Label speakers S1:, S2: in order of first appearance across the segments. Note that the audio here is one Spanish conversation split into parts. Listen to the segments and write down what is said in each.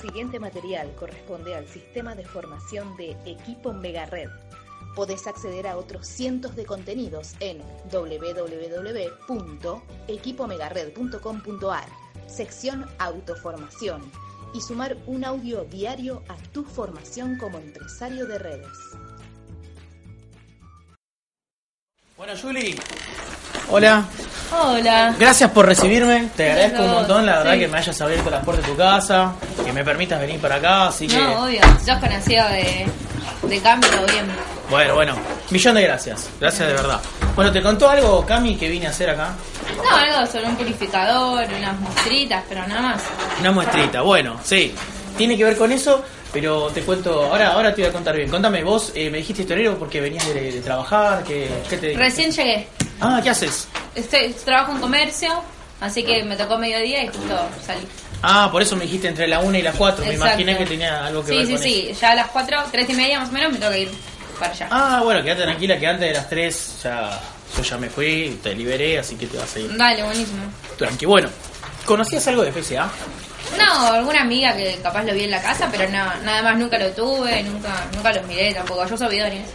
S1: Siguiente material corresponde al sistema de formación de Equipo Megared. Podés acceder a otros cientos de contenidos en www.equipomegared.com.ar, sección Autoformación, y sumar un audio diario a tu formación como empresario de redes.
S2: Bueno, Juli. Hola.
S3: Hola.
S2: Gracias por recibirme. Te agradezco un montón, la verdad,
S3: Sí.
S2: que me hayas abierto las puertas de tu casa, que me permitas venir para acá, así que.
S3: No, obvio. Yo has conocido de, de cambio bien.
S2: Bueno, bueno. Millón de gracias. Gracias de verdad. Bueno, ¿te contó algo, Cami, que vine a hacer acá?
S3: No, algo sobre un purificador, unas muestritas, pero nada más.
S2: Una muestrita. Bueno, sí. Tiene que ver con eso, pero te cuento. Ahora, ahora te voy a contar bien. Contame, vos eh, me dijiste historiero porque venías de, de trabajar, que, ¿qué te
S3: Recién llegué.
S2: Ah, ¿qué haces?
S3: Estoy, trabajo en comercio, así que me tocó mediodía y justo salí.
S2: Ah, por eso me dijiste entre la 1 y la 4. Me
S3: Exacto.
S2: imaginé que tenía algo que
S3: Sí,
S2: ver
S3: sí,
S2: con
S3: sí.
S2: eso.
S3: Ya a las 4, 3 y media más o menos me tengo que ir para allá.
S2: Ah, bueno, quédate tranquila que antes de las 3 ya, yo ya me fui, te liberé, así que te vas a ir
S3: Dale, buenísimo.
S2: tranqui. Bueno, ¿conocías algo de FCA?
S3: No, alguna amiga que capaz lo vi en la casa, pero no, nada más nunca lo tuve, nunca nunca los miré tampoco. Yo soy bidones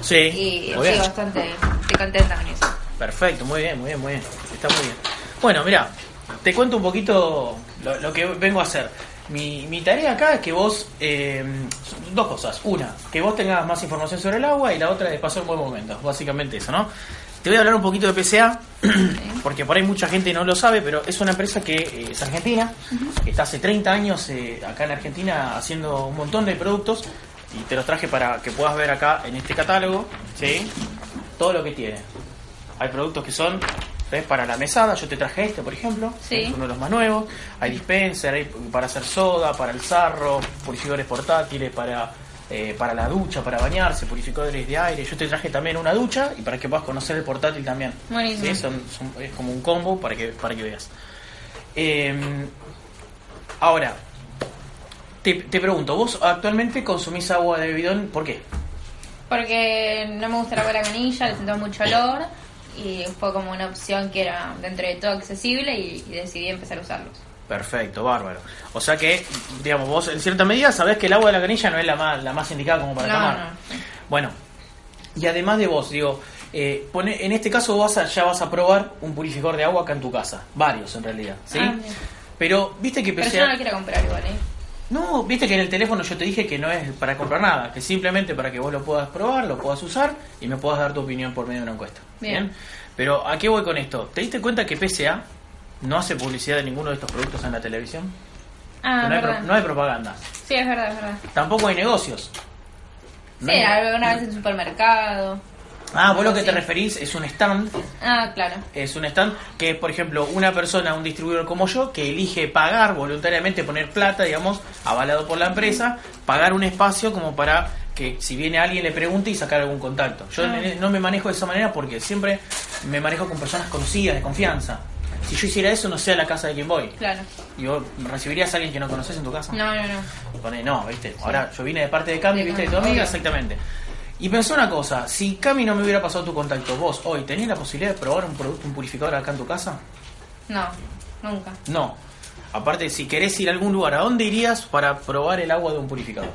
S2: Sí.
S3: y estoy bastante estoy contenta con eso.
S2: Perfecto, muy bien, muy bien, muy bien. Está muy bien. Bueno, mira, te cuento un poquito lo, lo que vengo a hacer. Mi, mi tarea acá es que vos, eh, dos cosas. Una, que vos tengas más información sobre el agua y la otra es pasar un buen momento. Básicamente eso, ¿no? Te voy a hablar un poquito de PCA, porque por ahí mucha gente no lo sabe, pero es una empresa que eh, es argentina, que está hace 30 años eh, acá en Argentina haciendo un montón de productos y te los traje para que puedas ver acá en este catálogo, ¿sí? Todo lo que tiene. Hay productos que son ¿ves? para la mesada, yo te traje este, por ejemplo,
S3: Sí.
S2: es uno de los más nuevos. Hay dispenser, hay para hacer soda, para el sarro, purificadores portátiles, para, eh, para la ducha, para bañarse, purificadores de aire. Yo te traje también una ducha y para que puedas conocer el portátil también.
S3: Buenísimo.
S2: ¿Sí? Son- son- es como un combo para que, para que veas. Eh, ahora, te, te pregunto, ¿vos actualmente consumís agua de bidón? ¿Por qué?
S3: Porque no me gusta la agua de la canilla, le siento mucho olor y fue como una opción que era dentro de todo accesible y, y decidí empezar a usarlos.
S2: Perfecto, bárbaro. O sea que, digamos, vos en cierta medida sabés que el agua de la canilla no es la más, la más indicada como para
S3: No,
S2: tomar.
S3: no.
S2: Bueno, y además de vos, digo, eh, pone, en este caso vas a, ya vas a probar un purificador de agua acá en tu casa. Varios en realidad, ¿sí?
S3: Ah, bien.
S2: Pero, viste que
S3: Pero
S2: pese
S3: yo no lo quiero comprar igual, ¿eh?
S2: No, viste que en el teléfono yo te dije que no es para comprar nada, que simplemente para que vos lo puedas probar, lo puedas usar y me puedas dar tu opinión por medio de una encuesta.
S3: Bien.
S2: Pero ¿a qué voy con esto? ¿Te diste cuenta que PSA no hace publicidad de ninguno de estos productos en la televisión?
S3: Ah,
S2: no, hay pro- no hay propaganda.
S3: Sí, es verdad, es verdad.
S2: Tampoco hay negocios. No
S3: Sí,
S2: hay-
S3: alguna vez en supermercado.
S2: Ah, vos lo que
S3: Sí.
S2: te referís es un stand
S3: Ah, claro.
S2: es un stand que es, por ejemplo, una persona, un distribuidor como yo, que elige pagar voluntariamente, poner plata, digamos, avalado por la empresa, pagar un espacio como para que si viene alguien le pregunte y sacar algún contacto. Yo
S3: Ah.
S2: no me manejo de esa manera porque siempre me manejo con personas conocidas, de confianza. Si yo hiciera eso, no sé a la casa de quien voy.
S3: Claro.
S2: Y vos recibirías a alguien que no conoces en tu casa.
S3: No, no, no.
S2: Pone, no, viste. Ahora yo vine de parte de Cami,
S3: De
S2: viste, de tu amiga, exactamente. Y pensó una cosa, si Cami no me hubiera pasado tu contacto, vos hoy, ¿tenías la posibilidad de probar un producto, un purificador acá en tu casa?
S3: No, nunca.
S2: No. Aparte, si querés ir a algún lugar, ¿a dónde irías para probar el agua de un purificador?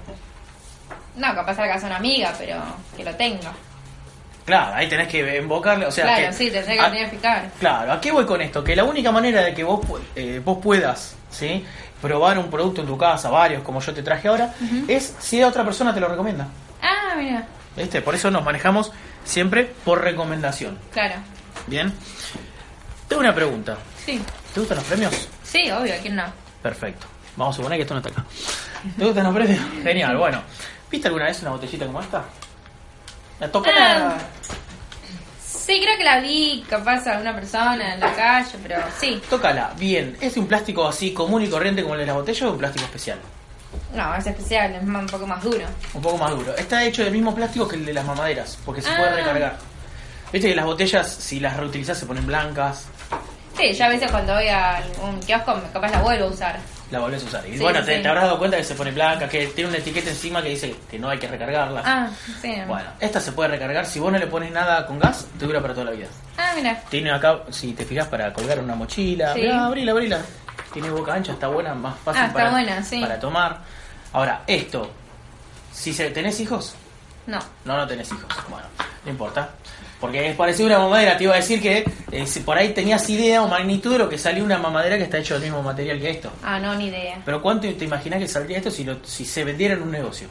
S3: No, capaz a la casa de una amiga, pero que lo tenga.
S2: Claro, ahí tenés que invocarle, o sea...
S3: claro,
S2: que-
S3: sí, tendría que
S2: a-
S3: verificar.
S2: Claro, ¿a qué voy con esto? Que la única manera de que vos, eh, vos puedas ¿sí? probar un producto en tu casa, varios como yo te traje ahora, es si otra persona te lo recomienda.
S3: Ah, mira.
S2: ¿Viste? Por eso nos manejamos siempre por recomendación.
S3: Claro.
S2: Bien. Tengo una pregunta.
S3: Sí.
S2: ¿Te gustan los premios?
S3: Sí, obvio, ¿quién no?
S2: Perfecto. Vamos a suponer que esto no está acá. ¿Te gustan los premios? Genial, bueno. ¿Viste alguna vez una botellita como esta? La toca
S3: Ah. Sí, creo que la vi capaz a una persona en la calle, pero sí.
S2: Tócala, bien. ¿Es un plástico así común y corriente como el de la botella o un plástico especial?
S3: No, es especial, es un poco más duro.
S2: Un poco más duro. Está hecho del mismo plástico que el de las mamaderas, porque se puede
S3: Ah.
S2: recargar. Viste que las botellas, si las reutilizas, se ponen blancas,
S3: Sí, yo a veces cuando voy a un kiosco capaz la vuelvo a usar.
S2: La volvés a usar. Y
S3: Sí,
S2: bueno,
S3: sí,
S2: te, habrás dado cuenta que se pone blanca, que tiene una etiqueta encima que dice que no hay que recargarla.
S3: Ah, sí.
S2: Bueno, esta se puede recargar. Si vos no le pones nada con gas, te dura para toda la vida.
S3: Ah, mira.
S2: Tiene acá, si te fijas, para colgar una mochila.
S3: Sí.
S2: Mirá, abrila, abrila. Tiene boca ancha, está buena, más fácil
S3: Ah,
S2: para,
S3: buena,
S2: para tomar. Ahora, esto, si se, tenés hijos,
S3: No.
S2: no, no tenés hijos. Bueno, no importa. Porque es parecido a una mamadera. Te iba a decir que eh, si por ahí tenías idea o magnitud de lo que salió una mamadera que está hecho del mismo material que esto.
S3: Ah, no, ni idea.
S2: Pero ¿cuánto te imaginas que saldría esto si, lo, si se vendiera en un negocio?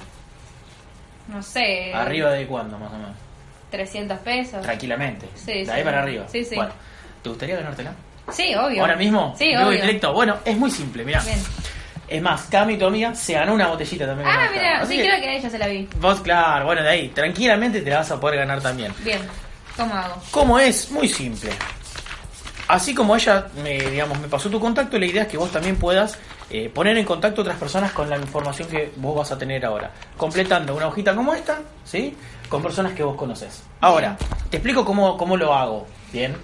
S3: No sé.
S2: ¿Arriba de cuándo, más o menos?
S3: 300 pesos.
S2: Tranquilamente.
S3: Sí,
S2: de
S3: sí.
S2: ahí para arriba.
S3: Sí, sí.
S2: Bueno, ¿te gustaría ganártela?
S3: Sí, obvio.
S2: ¿Ahora mismo?
S3: Sí, obvio.
S2: directo. Bueno, es muy simple, mira.
S3: Bien.
S2: Es más, Cami, tu amiga, se ganó una botellita también.
S3: Ah, mira, sí,
S2: que
S3: creo que a ella se la vi.
S2: Vos, claro, bueno, de ahí, tranquilamente te la vas a poder ganar también.
S3: Bien. ¿Cómo?
S2: ¿Cómo es? Muy simple. Así como ella me, digamos, me pasó tu contacto, la idea es que vos también puedas eh, poner en contacto otras personas con la información que vos vas a tener ahora. Completando una hojita como esta, ¿sí? Con personas que vos conoces. Ahora, te explico cómo, cómo lo hago, ¿bien?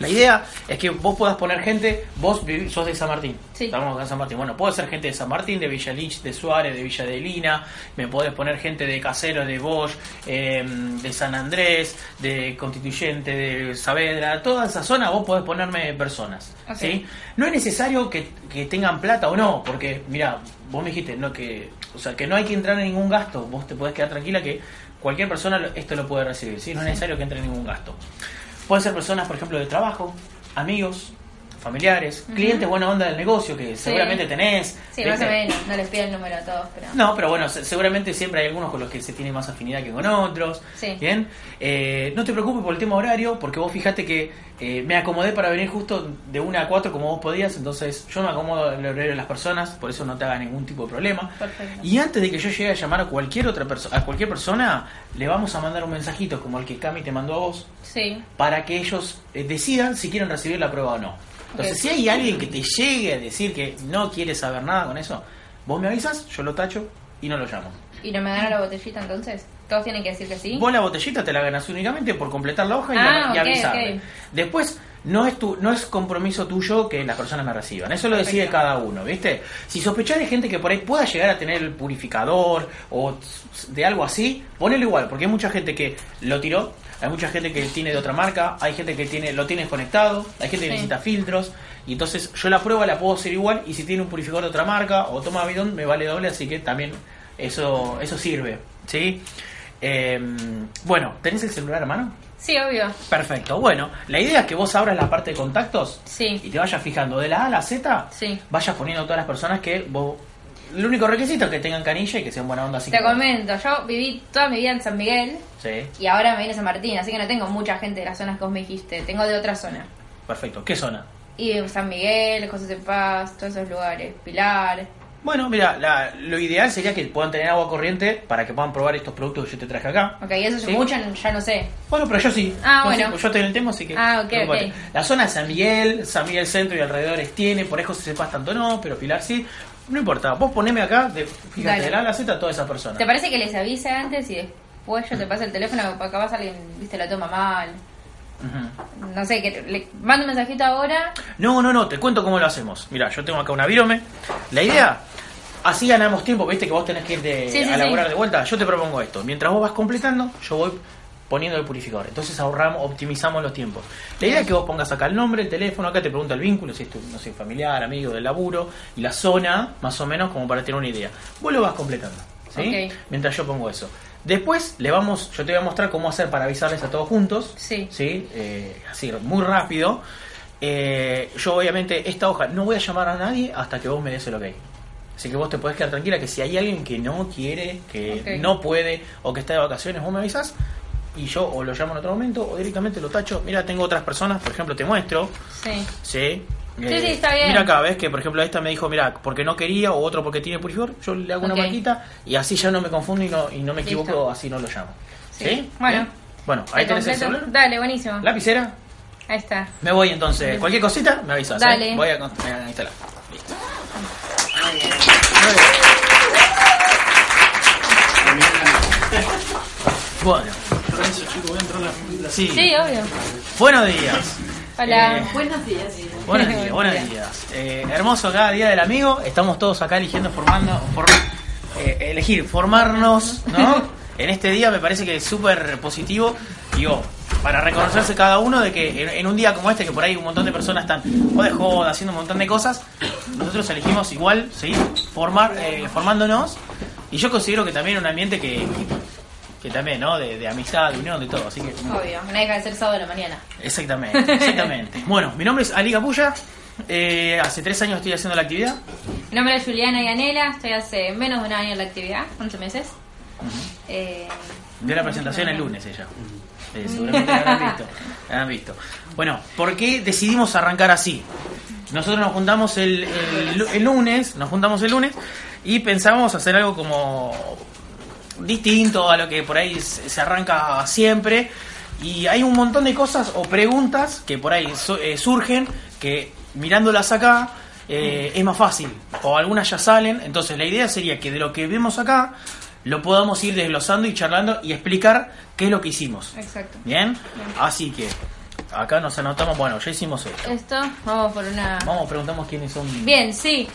S2: La idea es que vos puedas poner gente, vos vivi- sos de San Martín.
S3: Sí.
S2: Estamos acá en San Martín. Bueno, puede ser gente de San Martín, de Villa Lynch, de Suárez, de Villa de Lina. Me podés poner gente de Caseros, de Bosch, eh, de San Andrés, de Constituyente, de Saavedra. Toda esa zona vos podés ponerme personas. ¿sí? No es necesario que, que tengan plata o no, porque, mira, vos me dijiste no que, o sea, que no hay que entrar en ningún gasto. Vos te podés quedar tranquila que cualquier persona esto lo puede recibir. ¿sí? No es necesario que entre en ningún gasto. Pueden ser personas, por ejemplo, de trabajo, amigos, familiares, clientes buena onda del negocio que seguramente tenés.
S3: Sí, más o menos. No les pido el número a todos, pero.
S2: No, pero bueno, se- seguramente siempre hay algunos con los que se tiene más afinidad que con otros.
S3: Sí.
S2: Bien. Eh, no te preocupes por el tema horario, porque vos fijate que eh, me acomodé para venir justo de 1 a 4 como vos podías, entonces yo me acomodo en el horario de las personas, por eso no te haga ningún tipo de problema.
S3: Perfecto.
S2: Y antes de que yo llegue a llamar a cualquier otra persona, a cualquier persona, le vamos a mandar un mensajito como el que Cami te mandó a vos,
S3: Sí.
S2: para que ellos eh, decidan si quieren recibir la prueba o no. Entonces, si hay alguien que te llegue a decir que no quiere saber nada con eso, vos me avisas, yo lo tacho y no lo llamo.
S3: ¿Y no me dan la botellita entonces? ¿Todos tienen que decir que sí?
S2: Vos la botellita te la ganas únicamente por completar la hoja y,
S3: Ah,
S2: y. Después, no es tu, no es compromiso tuyo que las personas me reciban. Eso lo decide
S3: Perfecto.
S2: cada uno, ¿viste? Si sospechás de gente que por ahí pueda llegar a tener el purificador o de algo así, ponelo igual, porque hay mucha gente que lo tiró, hay mucha gente que tiene de otra marca, hay gente que tiene lo tiene desconectado, hay gente que
S3: Sí.
S2: necesita filtros, y entonces yo la prueba la puedo hacer igual, y si tiene un purificador de otra marca o toma bidón, me vale doble, así que también eso, eso sirve, ¿sí? Eh, bueno, ¿tenés el celular a mano?
S3: Sí, obvio.
S2: Perfecto. Bueno, la idea es que vos abras la parte de contactos y
S3: Sí.
S2: te vayas fijando de la A a la Z,
S3: Sí.
S2: vayas poniendo todas las personas que vos... El único requisito es que tengan canilla y que sean buena onda. Así
S3: Te
S2: que-
S3: comento, yo viví toda mi vida en San Miguel
S2: Sí,
S3: y ahora me vine a San Martín, así que no tengo mucha gente de las zonas que vos me dijiste, tengo de otra zona.
S2: perfecto. ¿Qué zona?
S3: Y San Miguel, José de Paz, todos esos lugares, Pilar.
S2: Bueno, mira, la- lo ideal sería que puedan tener agua corriente para que puedan probar estos productos que yo te traje acá.
S3: Ok, eso
S2: ¿Sí?
S3: se mucho, ya no sé.
S2: Bueno, pero yo sí.
S3: Ah,
S2: Yo sí,
S3: bueno.
S2: pues yo estoy en el tema, así que.
S3: Ah, ok,
S2: preocupate.
S3: ok.
S2: La zona de San Miguel, San Miguel Centro y alrededores tiene, por eso se sepas tanto no, pero Pilar sí. No importa, vos poneme acá, de, fíjate, de la A a la Z a toda esa persona.
S3: ¿Te parece que les avise antes y después yo te paso el teléfono? Porque capaz alguien, viste, lo toma mal. No sé, que le mando un mensajito ahora.
S2: No, no, no, te cuento cómo lo hacemos. Mira, yo tengo acá una virome. La idea, así ganamos tiempo, viste que vos tenés que ir de,
S3: Sí, sí,
S2: a laburar
S3: sí.
S2: de vuelta. Yo te propongo esto. Mientras vos vas completando, yo voy poniendo el purificador. Entonces ahorramos, optimizamos los tiempos. La idea es que vos pongas acá el nombre, el teléfono, acá te pregunta el vínculo, si es tu, no sé, familiar, amigo del laburo, y la zona, más o menos, como para tener una idea. Vos lo vas completando. ¿sí? Mientras yo pongo eso. Después le vamos, yo te voy a mostrar cómo hacer para avisarles a todos juntos.
S3: Sí.
S2: ¿sí? Eh, así, muy rápido. Eh, yo obviamente esta hoja no voy a llamar a nadie hasta que vos me des el ok. Así que vos te podés quedar tranquila que si hay alguien que no quiere, que no puede o que está de vacaciones, vos me avisas y yo o lo llamo en otro momento o directamente lo tacho. Mira, tengo otras personas, por ejemplo, te muestro.
S3: Sí.
S2: Sí.
S3: Sí, sí, está bien.
S2: Mira acá, ves que por ejemplo esta me dijo, mira, porque no quería o otro porque tiene purificador, yo le hago una marquita y así ya no me confundo y no, y no me
S3: Listo.
S2: equivoco, así no lo llamo. ¿Sí?
S3: Bueno.
S2: Bien. Bueno, ahí
S3: ¿Te
S2: tenés el
S3: completo?
S2: celular.
S3: Dale, buenísimo.
S2: Lapicera.
S3: Ahí está.
S2: Me voy entonces. Cualquier cosita, me avisas. ¿eh?
S3: Dale.
S2: Voy a, a instalar. Listo. Bueno. Sí.
S3: Sí, obvio.
S2: Buenos días.
S3: Hola.
S2: Eh,
S4: Buenos días.
S2: Buenos días, buenos días. Eh, hermoso cada día del amigo. Estamos todos acá eligiendo, formando, for- eh, elegir, formarnos, ¿no? en este día me parece que es súper positivo. Digo, para reconocerse cada uno de que en, en un día como este, que por ahí un montón de personas están o de joda, haciendo un montón de cosas, nosotros elegimos igual seguir formar, eh, formándonos. Y yo considero que también un ambiente que, que también, ¿no? De, de amistad, de unión, de todo. Así que
S3: Obvio, no deja de ser sábado de la mañana.
S2: Exactamente, exactamente. bueno, mi nombre es Ali Capulla. eh, hace tres años estoy haciendo la actividad.
S3: Mi nombre es Juliana Yanela, estoy hace menos de un año en la actividad, 11 meses. Eh,
S2: Dio la presentación el lunes ella. Eh, seguramente la habrán visto. la habrán visto. Bueno, ¿por qué decidimos arrancar así? Nosotros nos juntamos el, el- el lunes, nos juntamos el lunes y pensábamos hacer algo como distinto a lo que por ahí se arranca siempre. Y hay un montón de cosas o preguntas que por ahí su- eh, surgen que mirándolas acá eh, es más fácil. O algunas ya salen. Entonces la idea sería que de lo que vemos acá lo podamos ir desglosando y charlando y explicar qué es lo que hicimos.
S3: exacto.
S2: ¿Bien? Así que acá nos anotamos, bueno, ya hicimos esto.
S3: Esto, vamos por una...
S2: Vamos, preguntamos quiénes son.
S3: Bien, sí.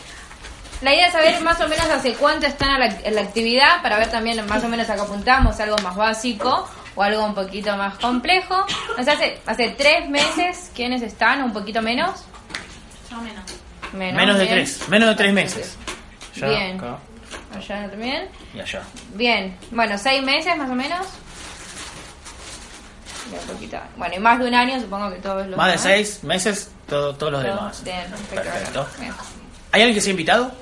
S3: La idea es saber más o menos hace cuánto están a la- en la actividad para ver también más o menos a qué apuntamos, algo más básico o algo un poquito más complejo. O sea, hace, hace tres meses, ¿quiénes están? ¿Un poquito menos?
S4: menos.
S3: Menos,
S2: Menos de
S3: bien.
S2: tres, menos de tres meses. Ya,
S3: Bien.
S2: acá
S3: Allá también.
S2: y allá.
S3: Bien, bueno, seis meses más o menos. Bien, un poquito. Bueno, y más de un año, supongo que todos los
S2: Más de seis meses, todo- todos los demás.
S3: Bien, perfecto.
S2: Perfecto.
S3: Bien.
S2: ¿Hay alguien que se ha invitado?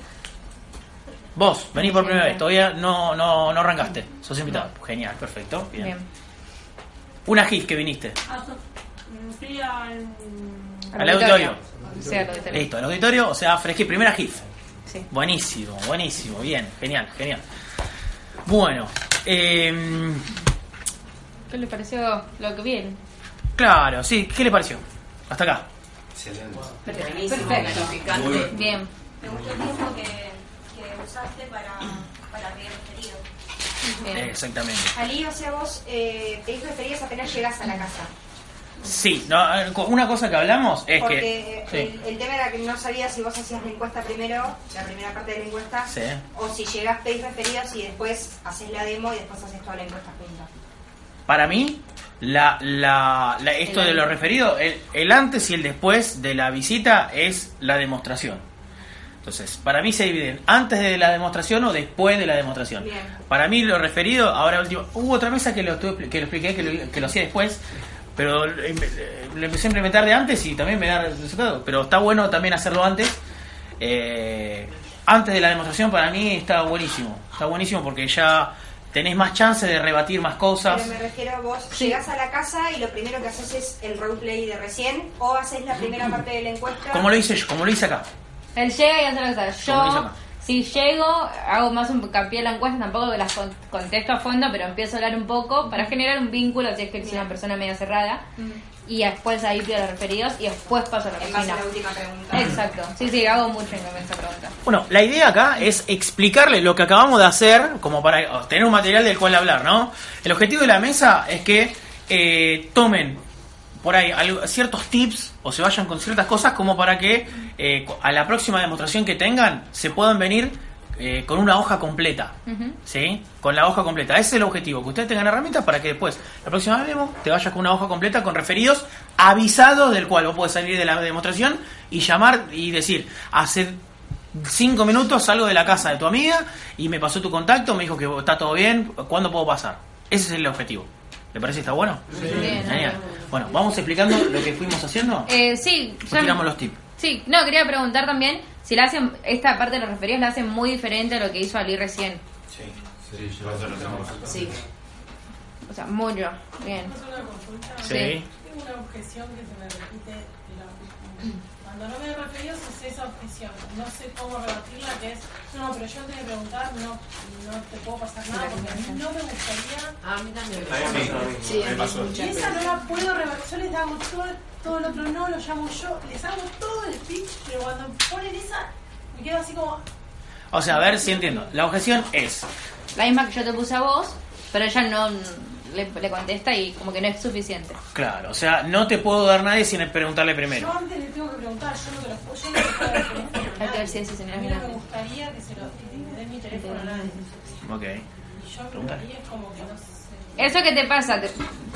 S2: Vos, vení por primera vez, todavía no, no, no arrancaste. Sos invitado. Genial, perfecto. Bien.
S3: Bien.
S2: Una GIF que viniste.
S4: Ah, fui al.
S2: Al auditorio.
S3: Sí, al auditorio.
S2: Listo, el auditorio, o sea, fresquí, primera GIF.
S3: Sí.
S2: Buenísimo, buenísimo, bien, genial, genial. Bueno, eh,
S3: ¿Qué le pareció lo que bien?
S2: claro, sí, ¿qué le pareció? Hasta acá.
S4: Perfecto.
S3: Bien.
S5: Me gustó el tiempo que, que usaste para, para pedir referido.
S3: Bien.
S2: Exactamente.
S5: Ali, o sea, vos eh, pedís referidos apenas llegas a la casa.
S2: Sí, no, una cosa que hablamos es
S5: Porque
S2: que... Sí,
S5: el, tema era que no sabía si vos hacías la encuesta primero, la primera parte de la encuesta,
S2: Sí.
S5: o si llegás, pedís referidos y después haces la demo y después haces toda la encuesta junta.
S2: para mí, la, la, la- esto
S3: El
S2: de lo referido, el, el antes y el después de la visita es la demostración. Entonces, para mí se dividen antes de la demostración o después de la demostración.
S5: Bien.
S2: Para mí lo referido, ahora último, hubo otra mesa que lo, estuve- que lo expliqué, que lo, que lo hacía después, pero lo em- empecé a implementar de antes y también me da resultado. Pero está bueno también hacerlo antes. Eh, antes de la demostración para mí está buenísimo. Está buenísimo porque ya tenés más chance de rebatir más cosas.
S5: Pero me refiero a vos, llegás a la casa y lo primero que haces es el roleplay de recién, o haces la primera parte de la encuesta.
S2: Como lo hice yo, como lo hice acá.
S3: Él llega y hace lo que
S2: dice
S3: Yo, si llego, hago más un hincapié en la encuesta, tampoco que las con- contesto a fondo, pero empiezo a hablar un poco para generar un vínculo, si es que soy una persona media cerrada. Y después ahí pido los referidos y después paso la
S5: a la última pregunta.
S3: Exacto. Sí, sí, hago mucho en esa pregunta.
S2: Bueno, la idea acá es explicarle lo que acabamos de hacer, como para tener un material del cual hablar, ¿no? El objetivo de la mesa es que eh, tomen por ahí algo- ciertos tips o se vayan con ciertas cosas como para que eh, a la próxima demostración que tengan se puedan venir eh, con una hoja completa.
S3: Ujú.
S2: ¿Sí? Con la hoja completa. Ese es el objetivo, que ustedes tengan herramientas para que después, la próxima demo, te vayas con una hoja completa con referidos avisados del cual vos podés salir de la demostración y llamar y decir, hace cinco minutos salgo de la casa de tu amiga y me pasó tu contacto, me dijo que está todo bien, ¿cuándo puedo pasar? Ese es el objetivo. ¿Le parece que está bueno?
S3: Bien,
S2: Genial. Bueno, vamos explicando lo que fuimos haciendo.
S3: Eh, sí, ya-
S2: tiramos los tips.
S3: Sí, no, quería preguntar también si la hacen, esta parte de los referidos la hacen muy diferente a lo que hizo Ali recién.
S4: Sí.
S3: O sea, mucho. Bien.
S2: Sí.
S3: Sí.
S6: Tengo una objeción que se me repite la-
S4: cuando no me doy referidos es esa objeción. No sé cómo rebatirla, que es, no, pero yo antes de preguntar no, no te puedo pasar nada porque a mí no me gustaría.
S6: A mí también
S1: Sí,
S7: me pasó.
S4: Y esa no la puedo rebatir. Yo les hago todo, todo el otro no, lo llamo yo, les hago todo el speech, pero cuando ponen esa, me quedo así como,
S2: O sea, a ver si entiendo. La objeción es,
S3: La misma que yo te puse a vos, pero ella no le, le contesta y como que no es suficiente.
S2: claro, o sea, no te puedo dar nadie sin preguntarle
S4: yo
S2: primero.
S4: antes le tengo que preguntar, yo no te lo puedo, yo no te puedo dar
S3: Hay que ver
S4: nadie.
S3: si
S4: A mí no me gustaría que se lo que den mi teléfono a nadie.
S2: Ok.
S4: Y yo me gustaría es como que no sé.
S3: Eso que te pasa, te,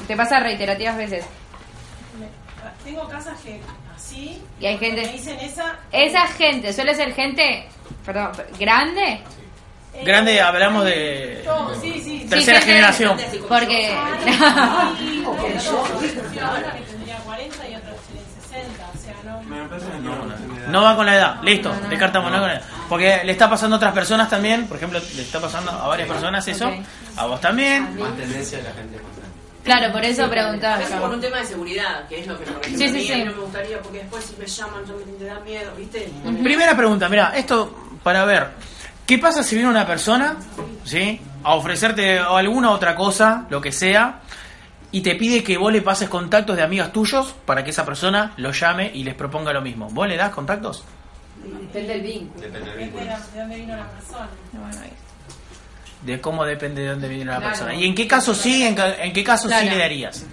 S3: te pasa reiterativas veces.
S4: me- tengo casas que así
S3: Y hay gente-
S4: me dicen esa
S3: Esa gente suele ser gente, perdón, grande.
S4: eh,
S2: Grande, hablamos de
S4: sí, sí,
S2: tercera
S3: sí,
S2: generación.
S3: Porque...
S4: Y una que tendría 40 y otra que tiene 60, o sea, no.
S7: Me parece que no, no,
S2: No va con la edad, listo, descartamos, no con la edad. Porque le está pasando a otras personas también, por ejemplo, le está pasando a varias personas eso, a vos también.
S8: Más tendencia de la gente más grande.
S3: Claro, por eso preguntaba
S6: Es por un tema de seguridad, que es lo que ejemplo,
S3: Sí, sí, sí.
S6: no me gustaría, porque después si me llaman yo me te da miedo, ¿viste?
S2: Primera pregunta, mira, esto para ver, ¿qué pasa si viene una persona, ¿sí? A ofrecerte alguna otra cosa, lo que sea, y te pide que vos le pases contactos de amigas tuyos para que esa persona lo llame y les proponga lo mismo. ¿Vos le das contactos?
S6: Depende del vínculo.
S8: Depende del vínculo.
S4: de dónde vino la persona.
S2: De cómo depende de dónde viene la
S6: Claro.
S2: persona. ¿Y en qué caso sí, en, ca- en qué caso sí le darías?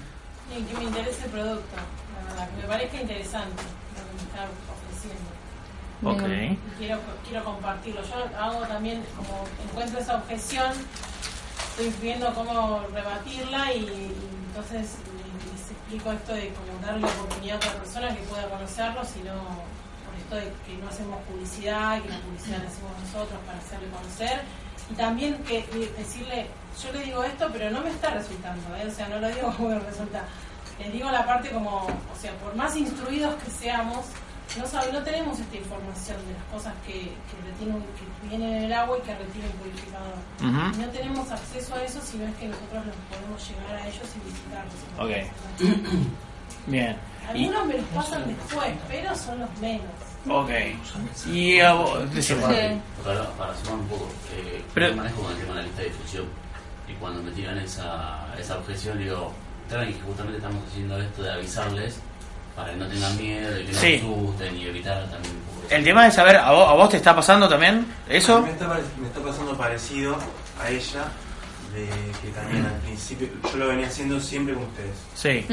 S4: Y que me interese el producto, la verdad, que me parezca interesante
S2: Ok.
S4: Y quiero, quiero compartirlo. Yo hago también, como encuentro esa objeción, estoy viendo cómo rebatirla y, y entonces les, explico esto de como darle oportunidad a otra persona que pueda conocerlos y no por esto de que no hacemos publicidad y que la publicidad la hacemos nosotros para hacerle conocer. Y también que decirle, yo le digo esto, pero no me está resultando, ¿eh? o sea, no lo digo como que resulta. Les digo la parte como, o sea, por más instruidos que seamos, no, sab- no tenemos esta información de las cosas que, que, retienen, que vienen en el agua y que retiene un purificador. No tenemos acceso a eso si no es que nosotros los podemos llegar a ellos y visitarlos.
S2: Ok. Bien. Y,
S4: Algunos me los pasan después, pero son los menos.
S2: ok. Y a vos.
S3: Sí.
S9: Para, para sumar un poco, eh,
S2: Pero-
S9: yo manejo con el tema de la lista de difusión. Y cuando me tiran esa, esa objeción, digo, tranqui, que justamente estamos haciendo esto de avisarles para que no tengan miedo y que no
S2: Sí.
S9: asusten y evitar también.
S2: El tema es saber, ¿a vos, a vos te está pasando también eso?
S7: Me está, me está pasando parecido a ella, de que también al principio, yo lo venía haciendo siempre con ustedes.
S2: Sí.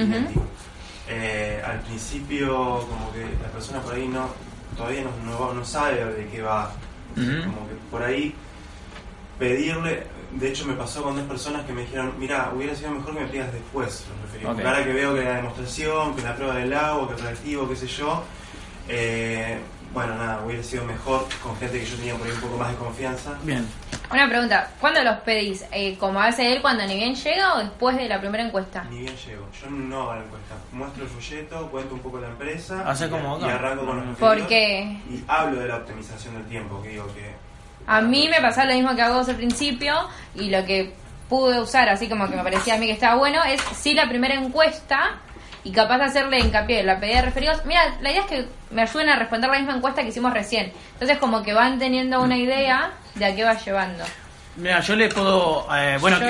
S7: Eh, al principio como que la persona por ahí no todavía no, no, no sabe de qué va. Como que por ahí pedirle, de hecho me pasó con dos personas que me dijeron, mira, hubiera sido mejor que me pidas después los referidos.
S2: Ok.
S7: Porque Ahora que veo que la demostración, que la prueba del agua, que el reactivo, qué sé yo, eh, bueno, nada, hubiera sido mejor con gente que yo tenía por ahí un poco más de confianza.
S2: Bien.
S3: Una pregunta, ¿cuándo los pedís? Eh, ¿Como hace él cuando ni bien llega o después de la primera encuesta?
S7: Ni bien llego. Yo no hago la encuesta. Muestro el folleto, cuento un poco la empresa
S2: Hace
S7: y,
S2: como
S7: y
S2: acá.
S7: arranco con los referidos.
S3: Porque
S7: Y hablo de la optimización del tiempo, que digo que...
S3: a mí me pasaba lo mismo que a vos al principio y lo que pude usar, así como que me parecía a mí que estaba bueno, es si la primera encuesta y capaz de hacerle hincapié en la pedida de referidos. Mira, la idea es que me ayuden a responder la misma encuesta que hicimos recién. Entonces como que van teniendo una idea de a qué va llevando.
S2: Mira, yo le puedo. eh, bueno,
S3: Yo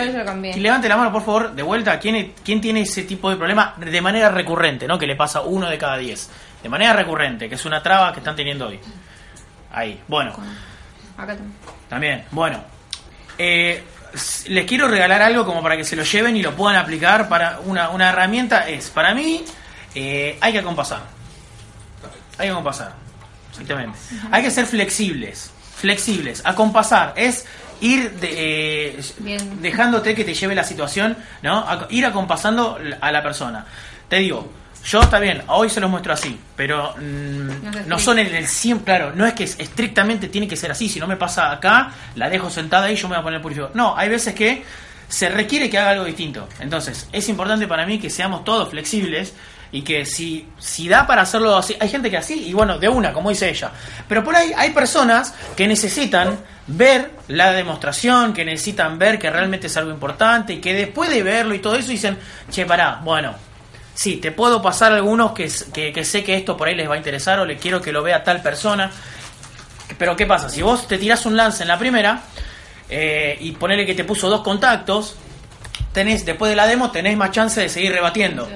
S2: que levante la mano, por favor, de vuelta. ¿Quién, ¿Quién tiene ese tipo de problema de manera recurrente, no? Que le pasa uno de cada diez. De manera recurrente, que es una traba que están teniendo hoy. Ahí. Bueno,
S3: Acá también.
S2: también. Bueno, eh, les quiero regalar algo como para que se lo lleven y lo puedan aplicar para una, una herramienta. Es, para mí, eh, hay que acompasar. Hay que acompasar. Exactamente. Hay que ser flexibles. Flexibles. Acompasar es ir de, eh, dejándote que te lleve la situación, ¿no? A- ir acompasando a la persona. Te digo, yo está bien, hoy se los muestro así, pero mm,
S3: No
S2: son en el 100, claro, no es que estrictamente tiene que ser así, si no me pasa acá, la dejo sentada ahí, yo me voy a poner purificador. No, hay veces que se requiere que haga algo distinto. Entonces, es importante para mí que seamos todos flexibles y que si, si da para hacerlo así, hay gente que así, y bueno, de una, como dice ella. Pero por ahí hay personas que necesitan ver la demostración, que necesitan ver que realmente es algo importante y que después de verlo y todo eso dicen, che, pará, bueno, sí, te puedo pasar algunos que, que, que sé que esto por ahí les va a interesar o le quiero que lo vea tal persona. Pero ¿qué pasa? Si vos te tirás un lance en la primera eh, y ponele que te puso dos contactos, tenés, después de la demo tenés más chance de seguir rebatiendo.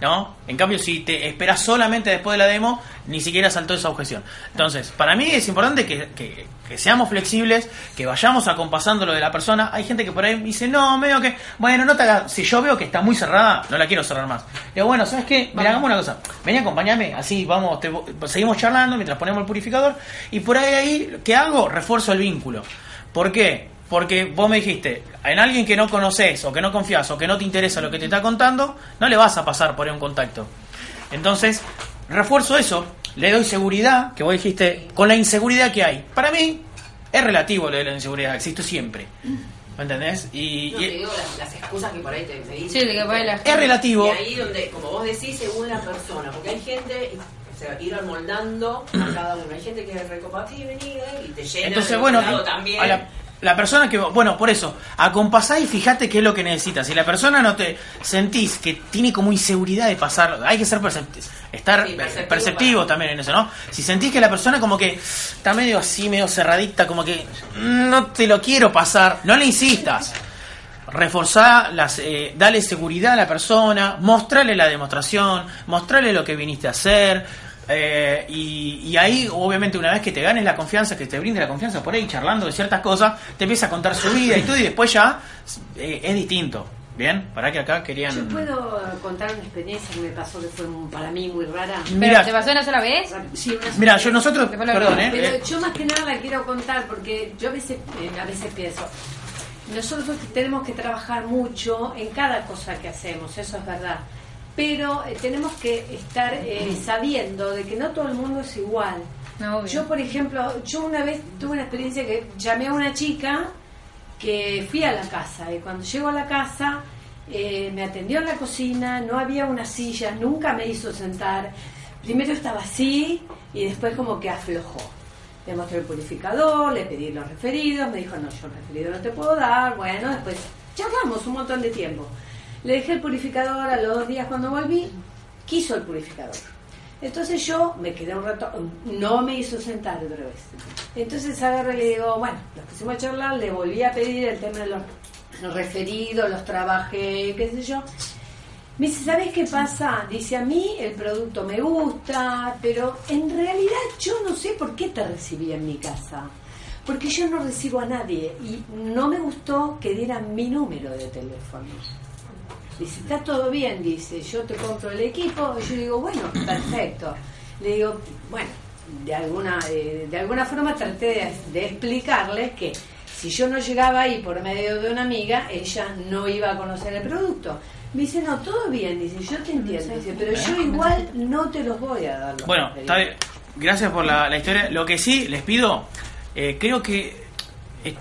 S2: ¿No? En cambio, si te esperas solamente después de la demo, ni siquiera saltó esa objeción. Entonces, para mí es importante que, que- que seamos flexibles, que vayamos acompasando lo de la persona. Hay gente que por ahí dice, no, medio que, bueno, no te hagas, si yo veo que está muy cerrada, no la quiero cerrar más. Le digo, bueno, ¿sabes qué? Mira, hagamos una cosa, vení, acompáñame, así vamos, te- seguimos charlando mientras ponemos el purificador, y por ahí, ahí, ¿qué hago? Refuerzo el vínculo. ¿Por qué? Porque vos me dijiste, en alguien que no conoces o que no confías o que no te interesa lo que te está contando, no le vas a pasar por ahí un contacto. Entonces, refuerzo eso, le doy seguridad, que vos dijiste, con la inseguridad que hay. Para mí, es relativo lo de la inseguridad, existe siempre. ¿Me entendés? Y,
S8: No,
S2: y-
S8: te digo las, las excusas que por ahí te, dicen.
S3: Sí, de que por ahí la gente-
S2: es relativo.
S8: Y ahí donde, como vos decís, según la persona, porque hay gente, se va a ir moldando a cada uno. Hay gente que es recopada, sí, vení, eh, y te llena.
S2: Entonces, bueno,
S8: también.
S2: a la, la persona que, bueno, por eso, acompasá y fíjate qué es lo que necesitas. Si la persona no te sentís que tiene como inseguridad de pasar, hay que ser percepti- estar
S8: Sí, perceptivo
S2: perceptivo también en eso, ¿no? Si sentís que la persona como que está medio así, medio cerradita, como que "Mm, no te lo quiero pasar, no le insistas. Reforzá, las, eh, dale seguridad a la persona, mostrale la demostración, mostrale lo que viniste a hacer. Eh, y, y ahí, obviamente, una vez que te ganes la confianza, que te brinde la confianza por ahí, charlando de ciertas cosas, te empieza a contar su vida y todo, y después ya eh, es distinto. ¿Bien? Para que acá querían.
S10: Yo puedo contar una experiencia que me pasó que fue un- para mí muy rara.
S2: Mira.
S3: ¿Pero te pasó una sola vez?
S10: Sí, una sola
S2: Mira,
S10: vez.
S2: yo nosotros. Perdón, ¿eh?
S10: Pero
S2: Eh,
S10: yo más que nada la quiero contar porque yo a veces, eh, a veces pienso, nosotros tenemos que trabajar mucho en cada cosa que hacemos, eso es verdad. Pero eh, tenemos que estar eh, sabiendo de que no todo el mundo es igual.
S3: No.
S10: Yo, por ejemplo, yo una vez tuve una experiencia que llamé a una chica que fui a la casa y cuando llego a la casa eh, me atendió en la cocina, no había una silla, nunca me hizo sentar. Primero estaba así y después como que aflojó. Le mostré el purificador, le pedí los referidos, me dijo, no, yo referido no te puedo dar. Bueno, después charlamos un montón de tiempo. Le dejé el purificador a los dos días cuando volví, quiso el purificador. Entonces yo me quedé un rato, no me hizo sentar otra vez. Entonces agarré y le digo, bueno, nos pusimos a charlar, le volví a pedir el tema de los referidos, los trabajé, qué sé yo. Me dice, ¿sabes qué pasa? Dice, a mí el producto me gusta, pero en realidad yo no sé por qué te recibí en mi casa. Porque yo no recibo a nadie y no me gustó que dieran mi número de teléfono. Dice, está todo bien, dice, yo te compro el equipo. Y yo digo, bueno, perfecto. Le digo, bueno, de alguna, eh, de alguna forma traté de, de explicarles que si yo no llegaba ahí por medio de una amiga, ella no iba a conocer el producto. Me dice, no, todo bien, dice, yo te entiendo, dice, pero yo igual no te los voy a dar.
S2: Bueno,
S10: referidos".
S2: está bien. gracias por la, la historia. Lo que sí les pido, eh, creo que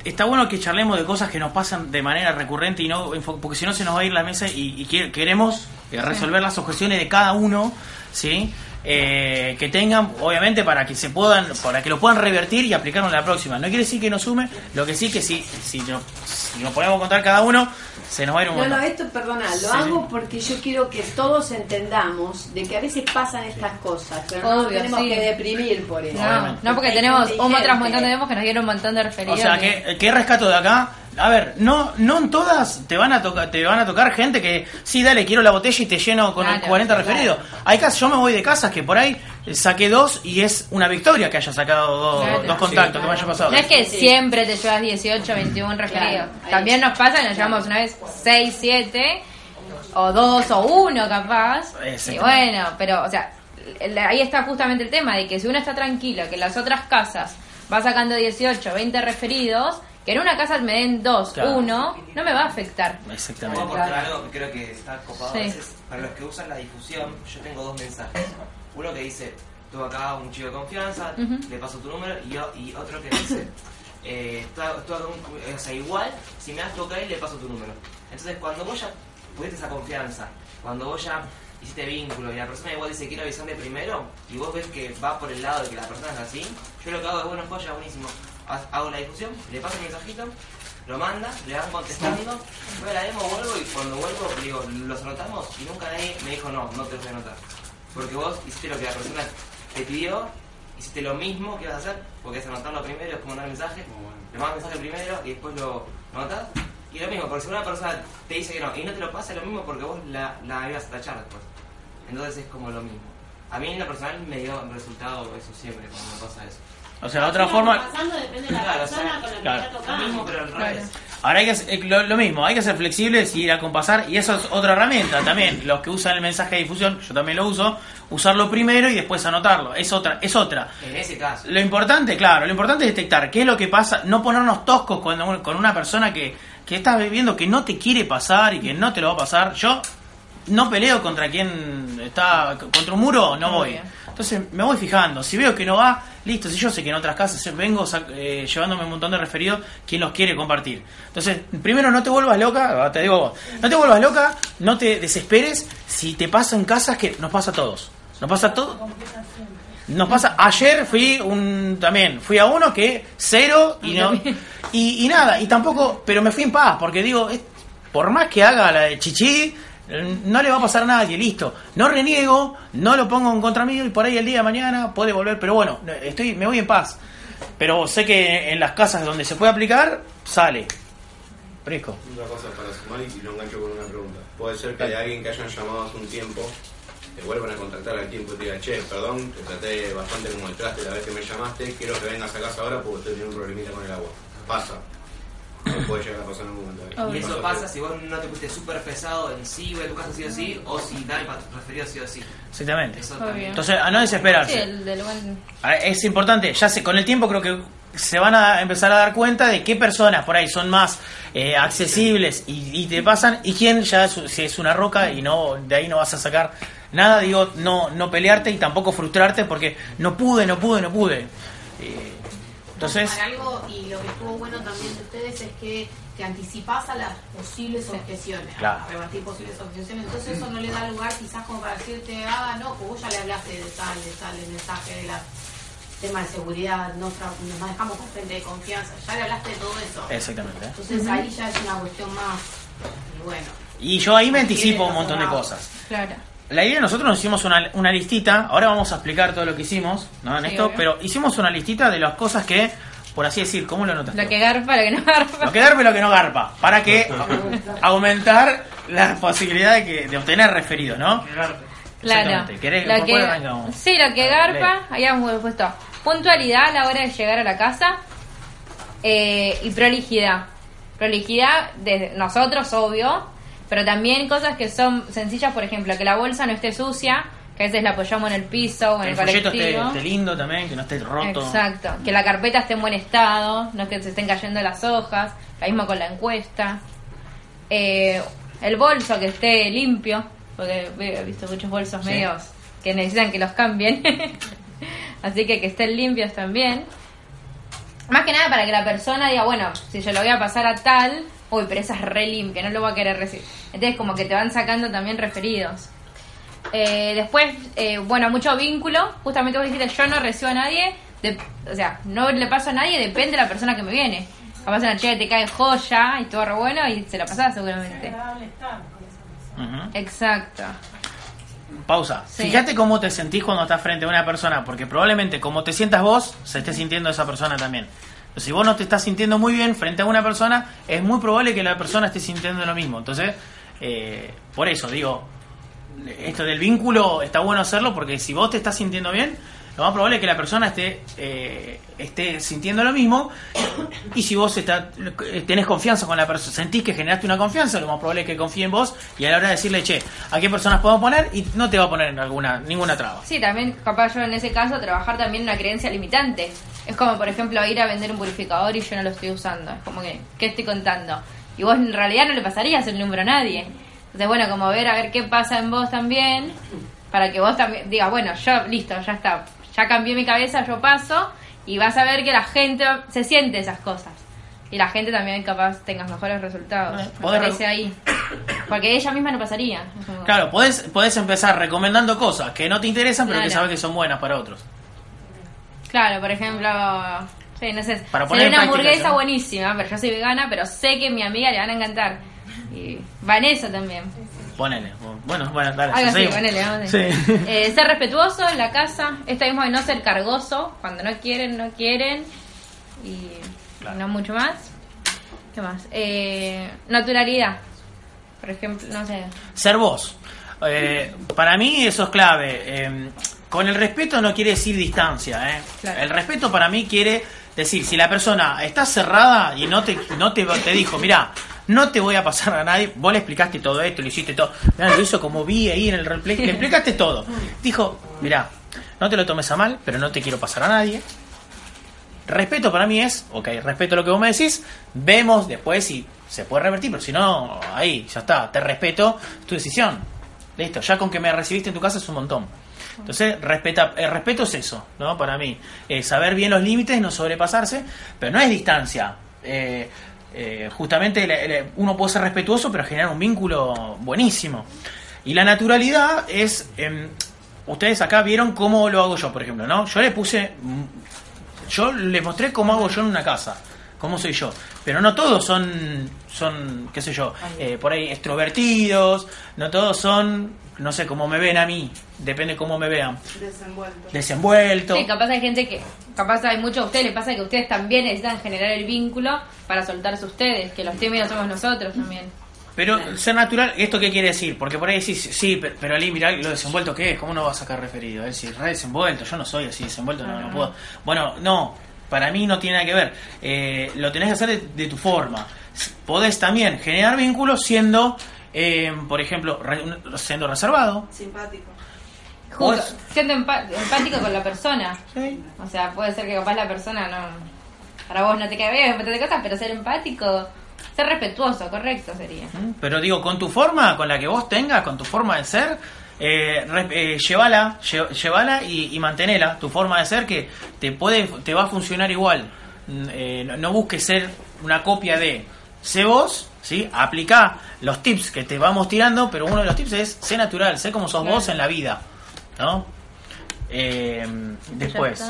S2: está bueno que charlemos de cosas que nos pasan de manera recurrente y no porque si no se nos va a ir la mesa y, y que- queremos eh, resolver las objeciones de cada uno, sí. Eh, que tengan, obviamente, para que se puedan, para que lo puedan revertir y aplicarlo en la próxima. No quiere decir que nos sume, lo que sí que si, si, nos, si nos ponemos a contar cada uno, se nos va a ir un
S10: No, no, esto, perdona, lo
S2: Sí,
S10: hago porque yo quiero que todos entendamos de que a veces pasan estas cosas, pero no tenemos
S3: sí.
S10: que deprimir por eso.
S3: No, no, porque
S10: Hay
S3: tenemos un otro montón de demos que nos dieron un montón de referidos.
S2: O sea,
S3: que-
S2: ¿qué, qué rescato de acá? A ver, no no en todas te van a tocar te van a tocar gente que sí, dale, quiero la botella y te lleno con
S3: Claro,
S2: 40
S3: claro.
S2: referidos. Hay casos, yo me voy de casas que por ahí saqué dos y es una victoria que haya sacado dos,
S3: Claro.
S2: dos contactos que me haya pasado.
S3: No es que
S10: Sí.
S3: siempre te llevas 18, 21 referidos.
S10: ahí.
S3: También nos pasa que nos llevamos una vez 6, 7, o 2 o 1 capaz. Y bueno, pero, o sea, ahí está justamente el tema de que si uno está tranquilo, que en las otras casas va sacando 18, 20 referidos, que en una casa me den 2,
S2: Claro.
S3: 1, no me va a afectar.
S2: Exactamente.
S11: Puedo aportar algo que creo que está copado
S3: Sí.
S11: a veces. Para los que usan la difusión, yo tengo dos mensajes. Uno que dice, tú acá un chico de confianza, le paso tu número, y, yo- y otro que dice, eh, tú, tú acá un- o sea, igual, si me das tu ok, le paso tu número. Entonces, cuando vos ya tuviste esa confianza, cuando vos ya hiciste vínculo y la persona igual dice, quiero avisarme primero, y vos ves que va por el lado de que la persona es así, yo lo que hago es, bueno, joya, buenísimo. Hago la difusión, le paso el mensajito, lo manda, le dan contestando, a la demo, vuelvo y cuando vuelvo digo, los anotamos y nunca nadie me dijo no, no te voy a anotar. Porque vos hiciste lo que la persona te pidió, hiciste lo mismo que ibas a hacer, porque es anotarlo primero y después mandar mensaje, le mandas mensaje primero y después lo, lo anotás. Y lo mismo, porque si una persona te dice que no y no te lo pasa, es lo mismo porque vos la, la ibas a tachar después. Entonces es como lo mismo. A mí en lo personal me dio resultado eso siempre cuando me pasa eso.
S2: O sea, de otra forma...
S4: Pasando depende de la
S11: Claro,
S4: persona
S11: o sea,
S4: con la que
S2: claro.
S4: está
S11: Lo
S4: tocando.
S11: mismo pero al revés.
S2: Ahora hay que hacer- eh, lo, lo mismo, hay que ser flexibles y ir a compasar y eso es otra herramienta también. Los que usan el mensaje de difusión, yo también lo uso, usarlo primero y después anotarlo. Es otra, es otra.
S11: En ese caso.
S2: Lo importante, claro, lo importante es detectar qué es lo que pasa, no ponernos toscos cuando con una persona que, que estás viviendo que no te quiere pasar y que no te lo va a pasar. Yo no peleo contra quien está contra un muro, no voy. Entonces me voy fijando, si veo que no va, listo, si yo sé que en otras casas vengo sac- eh, llevándome un montón de referidos, quien los quiere compartir. Entonces, primero no te vuelvas loca, te digo vos, no te vuelvas loca, no te desesperes si te pasa en casas que nos pasa a todos. Nos pasa a todos. Nos pasa, ayer fui un también, fui a uno que cero y no y, y nada, y tampoco, pero me fui en paz, porque digo, por más que haga la de chichi, eh, no le va a pasar a nadie, listo. No reniego, no lo pongo en contra mío y por ahí el día de mañana puede volver, pero bueno, estoy me voy en paz. Pero sé que en las casas donde se puede aplicar, sale. Fresco.
S12: Una cosa para sumar y lo engancho con una pregunta. Puede ser que de alguien que hayan llamado hace un tiempo, te vuelvan a contactar al tiempo y te diga, che, perdón, te traté bastante como el traste la vez que me llamaste, quiero que vengas a casa ahora porque estoy teniendo un problemita con el agua. Pasa. No puede llegar a pasar en un momento.
S11: Y eso pasa si vos no te pusiste súper pesado en sí, a tu casa sí o sí, o si da el preferido sí o sí.
S2: Exactamente.
S11: Eso también.
S2: Entonces, a no desesperarse.
S3: Sí, el del buen-
S2: Es importante, ya sé, con el tiempo creo que se van a empezar a dar cuenta de qué personas por ahí son más eh, accesibles y, y te pasan y quién ya es, si es una roca y no de ahí no vas a sacar nada, digo, no no pelearte y tampoco frustrarte porque no pude, no pude, no pude. Eh, entonces,
S13: Para algo, y lo que estuvo bueno también de ustedes es que te anticipás a las posibles objeciones,
S2: Claro.
S13: a rebatir posibles objeciones. Entonces eso no le da lugar quizás como para decirte, ah, no, pues vos ya le hablaste de tal, de tal, el mensaje de la tema de seguridad, no tra- nos manejamos con gente de confianza, ya le hablaste de todo eso.
S2: Exactamente.
S13: Entonces ahí ya es una cuestión más, y bueno.
S2: y yo ahí me anticipo un montón de cosas.
S3: Claro.
S2: La idea, nosotros nos hicimos una, una listita, ahora vamos a explicar todo lo que hicimos, ¿no? En
S3: Sí,
S2: esto,
S3: obvio.
S2: pero hicimos una listita de las cosas que, por así decir, ¿cómo lo notas?
S3: Lo que garpa, lo que no garpa.
S2: Lo que garpa y lo que no garpa. Para que aumentar la posibilidad de, que, de obtener referidos, ¿no?
S3: Claro.
S2: Exactamente. ¿Querés-
S3: Lo que, sí, lo que garpa, habíamos puesto puntualidad a la hora de llegar a la casa eh, y prolijidad. Prolijidad de nosotros, obvio, pero también cosas que son sencillas, por ejemplo, que la bolsa no esté sucia, que a veces la apoyamos en el piso o en el,
S2: el folleto esté,
S3: colectivo.
S2: esté lindo también, que no esté roto.
S3: Exacto, que la carpeta esté en buen estado, no que se estén cayendo las hojas, lo mismo con la encuesta. Eh, el bolso que esté limpio, porque he visto muchos bolsos
S2: Sí.
S3: medios que necesitan que los cambien, así que que estén limpios también. Más que nada para que la persona diga, bueno, si yo lo voy a pasar a tal, uy, pero esa es re limpia, no lo voy a querer recibir. Entonces como que te van sacando también referidos. Eh, después, eh, bueno, mucho vínculo. Justamente vos dijiste, yo no recibo a nadie. de- o sea, no le paso a nadie, depende de la persona que me viene. Capaz una chica que te cae joya y todo re bueno y se la pasás seguramente.
S4: agradable estar con esa
S2: Ujú.
S3: Exacto.
S2: Pausa.
S3: Sí.
S2: Fíjate cómo te sentís cuando estás frente a una persona, porque probablemente como te sientas vos, se esté sintiendo esa persona también. Si vos no te estás sintiendo muy bien frente a una persona, es muy probable que la persona esté sintiendo lo mismo. Entonces, eh, por eso digo, esto del vínculo está bueno hacerlo porque si vos te estás sintiendo bien, lo más probable es que la persona esté eh, esté sintiendo lo mismo y si vos está, tenés confianza con la persona, sentís que generaste una confianza, lo más probable es que confíe en vos y a la hora de decirle, che, ¿a qué personas podemos poner? Y no te va a poner en alguna ninguna traba.
S3: Sí, también capaz yo en ese caso trabajar también una creencia limitante. Es como, por ejemplo, ir a vender un purificador y yo no lo estoy usando. Es como que, ¿qué estoy contando? Y vos en realidad no le pasarías el número a nadie. Entonces, bueno, como ver a ver qué pasa en vos también, para que vos también digas, bueno, yo, listo, ya está. Ya cambié mi cabeza, yo paso, y vas a ver que la gente se siente esas cosas. Y la gente también capaz tengas mejores resultados. Me parece ahí. Porque ella misma no pasaría.
S2: Claro, podés, podés empezar recomendando cosas que no te interesan, pero que sabes que son buenas para otros.
S3: Claro, por ejemplo, Sí, no sé.
S2: Para poner
S3: una hamburguesa buenísima, pero yo soy vegana, pero sé que a mi amiga le van a encantar. Y va en eso también.
S2: Ponele. Bueno, bueno, dale.
S3: Algo así, ponele, vamos a
S2: Sí.
S3: decir. Eh, ser respetuoso en la casa. Esta misma de no ser cargoso. Cuando no quieren, no quieren. Y no mucho más. ¿Qué más? Eh, naturalidad. Por ejemplo, no sé.
S2: Ser vos. Eh, para mí eso es clave. Eh, con el respeto no quiere decir distancia. ¿eh?
S3: Claro.
S2: El respeto para mí quiere decir, si la persona está cerrada y no te, no te, te dijo, mira, no te voy a pasar a nadie, vos le explicaste todo esto, le hiciste todo, mirá, lo hizo como vi ahí en el replay, le explicaste todo. Dijo, mira, no te lo tomes a mal, pero no te quiero pasar a nadie. Respeto para mí es, ok, respeto lo que vos me decís, vemos después si se puede revertir, pero si no, ahí, ya está, te respeto, es tu decisión. Listo, ya con que me recibiste en tu casa es un montón. Entonces, respeta, el respeto es eso, ¿no? Para mí, Eh, saber bien los límites, no sobrepasarse, pero no es distancia. Eh, eh, justamente le- uno puede ser respetuoso, pero generar un vínculo buenísimo. Y la naturalidad es, em, ustedes acá vieron cómo lo hago yo, por ejemplo, ¿no? Yo le puse yo les mostré cómo hago yo en una casa, cómo soy yo. Pero no todos son, son qué sé yo, eh, por ahí extrovertidos, no todos son, no sé, cómo me ven a mí, depende cómo me vean.
S6: Desenvuelto.
S2: Desenvuelto.
S3: Sí, capaz hay gente que, capaz hay muchos a ustedes les pasa que ustedes también necesitan generar el vínculo para soltarse ustedes, que los tímidos somos nosotros también.
S2: Pero ser natural, ¿esto qué quiere decir? Porque por ahí decís, sí, pero, pero Ali, mirá lo desenvuelto que es, ¿cómo no va a sacar referido? Es decir, re desenvuelto, yo no soy así desenvuelto, no, no puedo. Bueno, no, para mí no tiene nada que ver. Eh, lo tenés que hacer de, de tu forma. Podés también generar vínculos siendo, eh, por ejemplo, re- siendo reservado.
S6: Simpático.
S3: Justo, siendo empa- empático con la persona. O sea, puede ser que capaz la persona no. Para vos no te cae bien, un montón de cosas, pero ser empático, ser respetuoso, correcto sería.
S2: Pero digo, con tu forma, con la que vos tengas, con tu forma de ser, eh, eh, llévala, lle- llévala y, y mantenela, tu forma de ser que te puede, te va a funcionar igual. Eh, no, no busques ser una copia de, sé vos, ¿sí? Aplica los tips que te vamos tirando, pero uno de los tips es, sé natural, sé como sos vos en la vida, ¿no? Eh, después,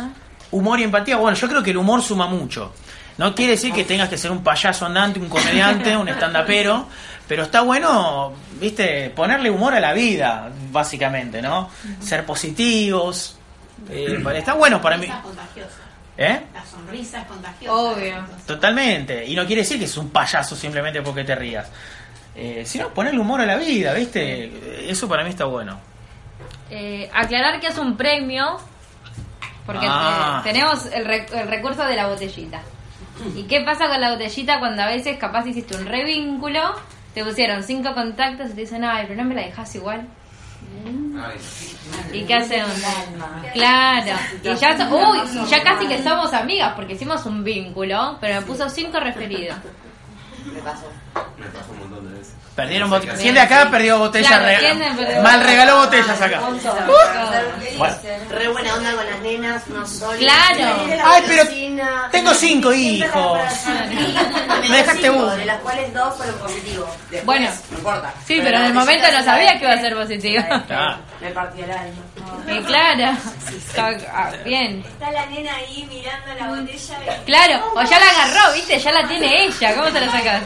S2: humor y empatía, bueno, yo creo que el humor suma mucho. No quiere decir que tengas que ser un payaso andante, un comediante, un estandapero, pero está bueno, viste, ponerle humor a la vida, básicamente, ¿no? Ser positivos. eh, está bueno para mí.
S13: La sonrisa es contagiosa.
S2: ¿Eh?
S13: La sonrisa es contagiosa.
S3: Obvio.
S2: Totalmente. Y no quiere decir que es un payaso simplemente porque te rías. Eh, sino ponerle humor a la vida, ¿viste? Eso para mí está bueno.
S3: Eh, aclarar que es un premio, porque
S2: Ah.
S3: eh, tenemos el, rec- el recurso de la botellita. ¿Y qué pasa con la botellita cuando a veces capaz hiciste un revínculo, te pusieron cinco contactos y te dicen, ay, pero no me la dejas igual? ¿Y qué hacemos? Claro. Y ya, so- uy, ya casi que somos amigas porque hicimos un vínculo, pero me puso cinco referidos.
S8: Me pasó.
S12: Me pasó un montón de.
S2: Perdieron botellas. ¿Quién de acá perdió botellas?
S3: Claro,
S2: Rega-
S3: ¿quién de- perdió
S2: Mal regaló botellas acá. Bueno.
S8: Re buena onda con las nenas, no soy.
S3: Claro.
S2: Ay, pero tengo cinco hijos. Me dejaste uno.
S5: De las cuales dos fueron positivos. Después,
S3: Bueno.
S5: no importa.
S3: Sí, pero en el momento no sabía que iba a ser positivo.
S2: Ah.
S5: Me partió el alma.
S3: Y claro. Ah, Bien.
S5: Está la nena ahí mirando la botella y...
S3: Claro, o ya la agarró, ¿viste? Ya la tiene ella. ¿Cómo te la sacas?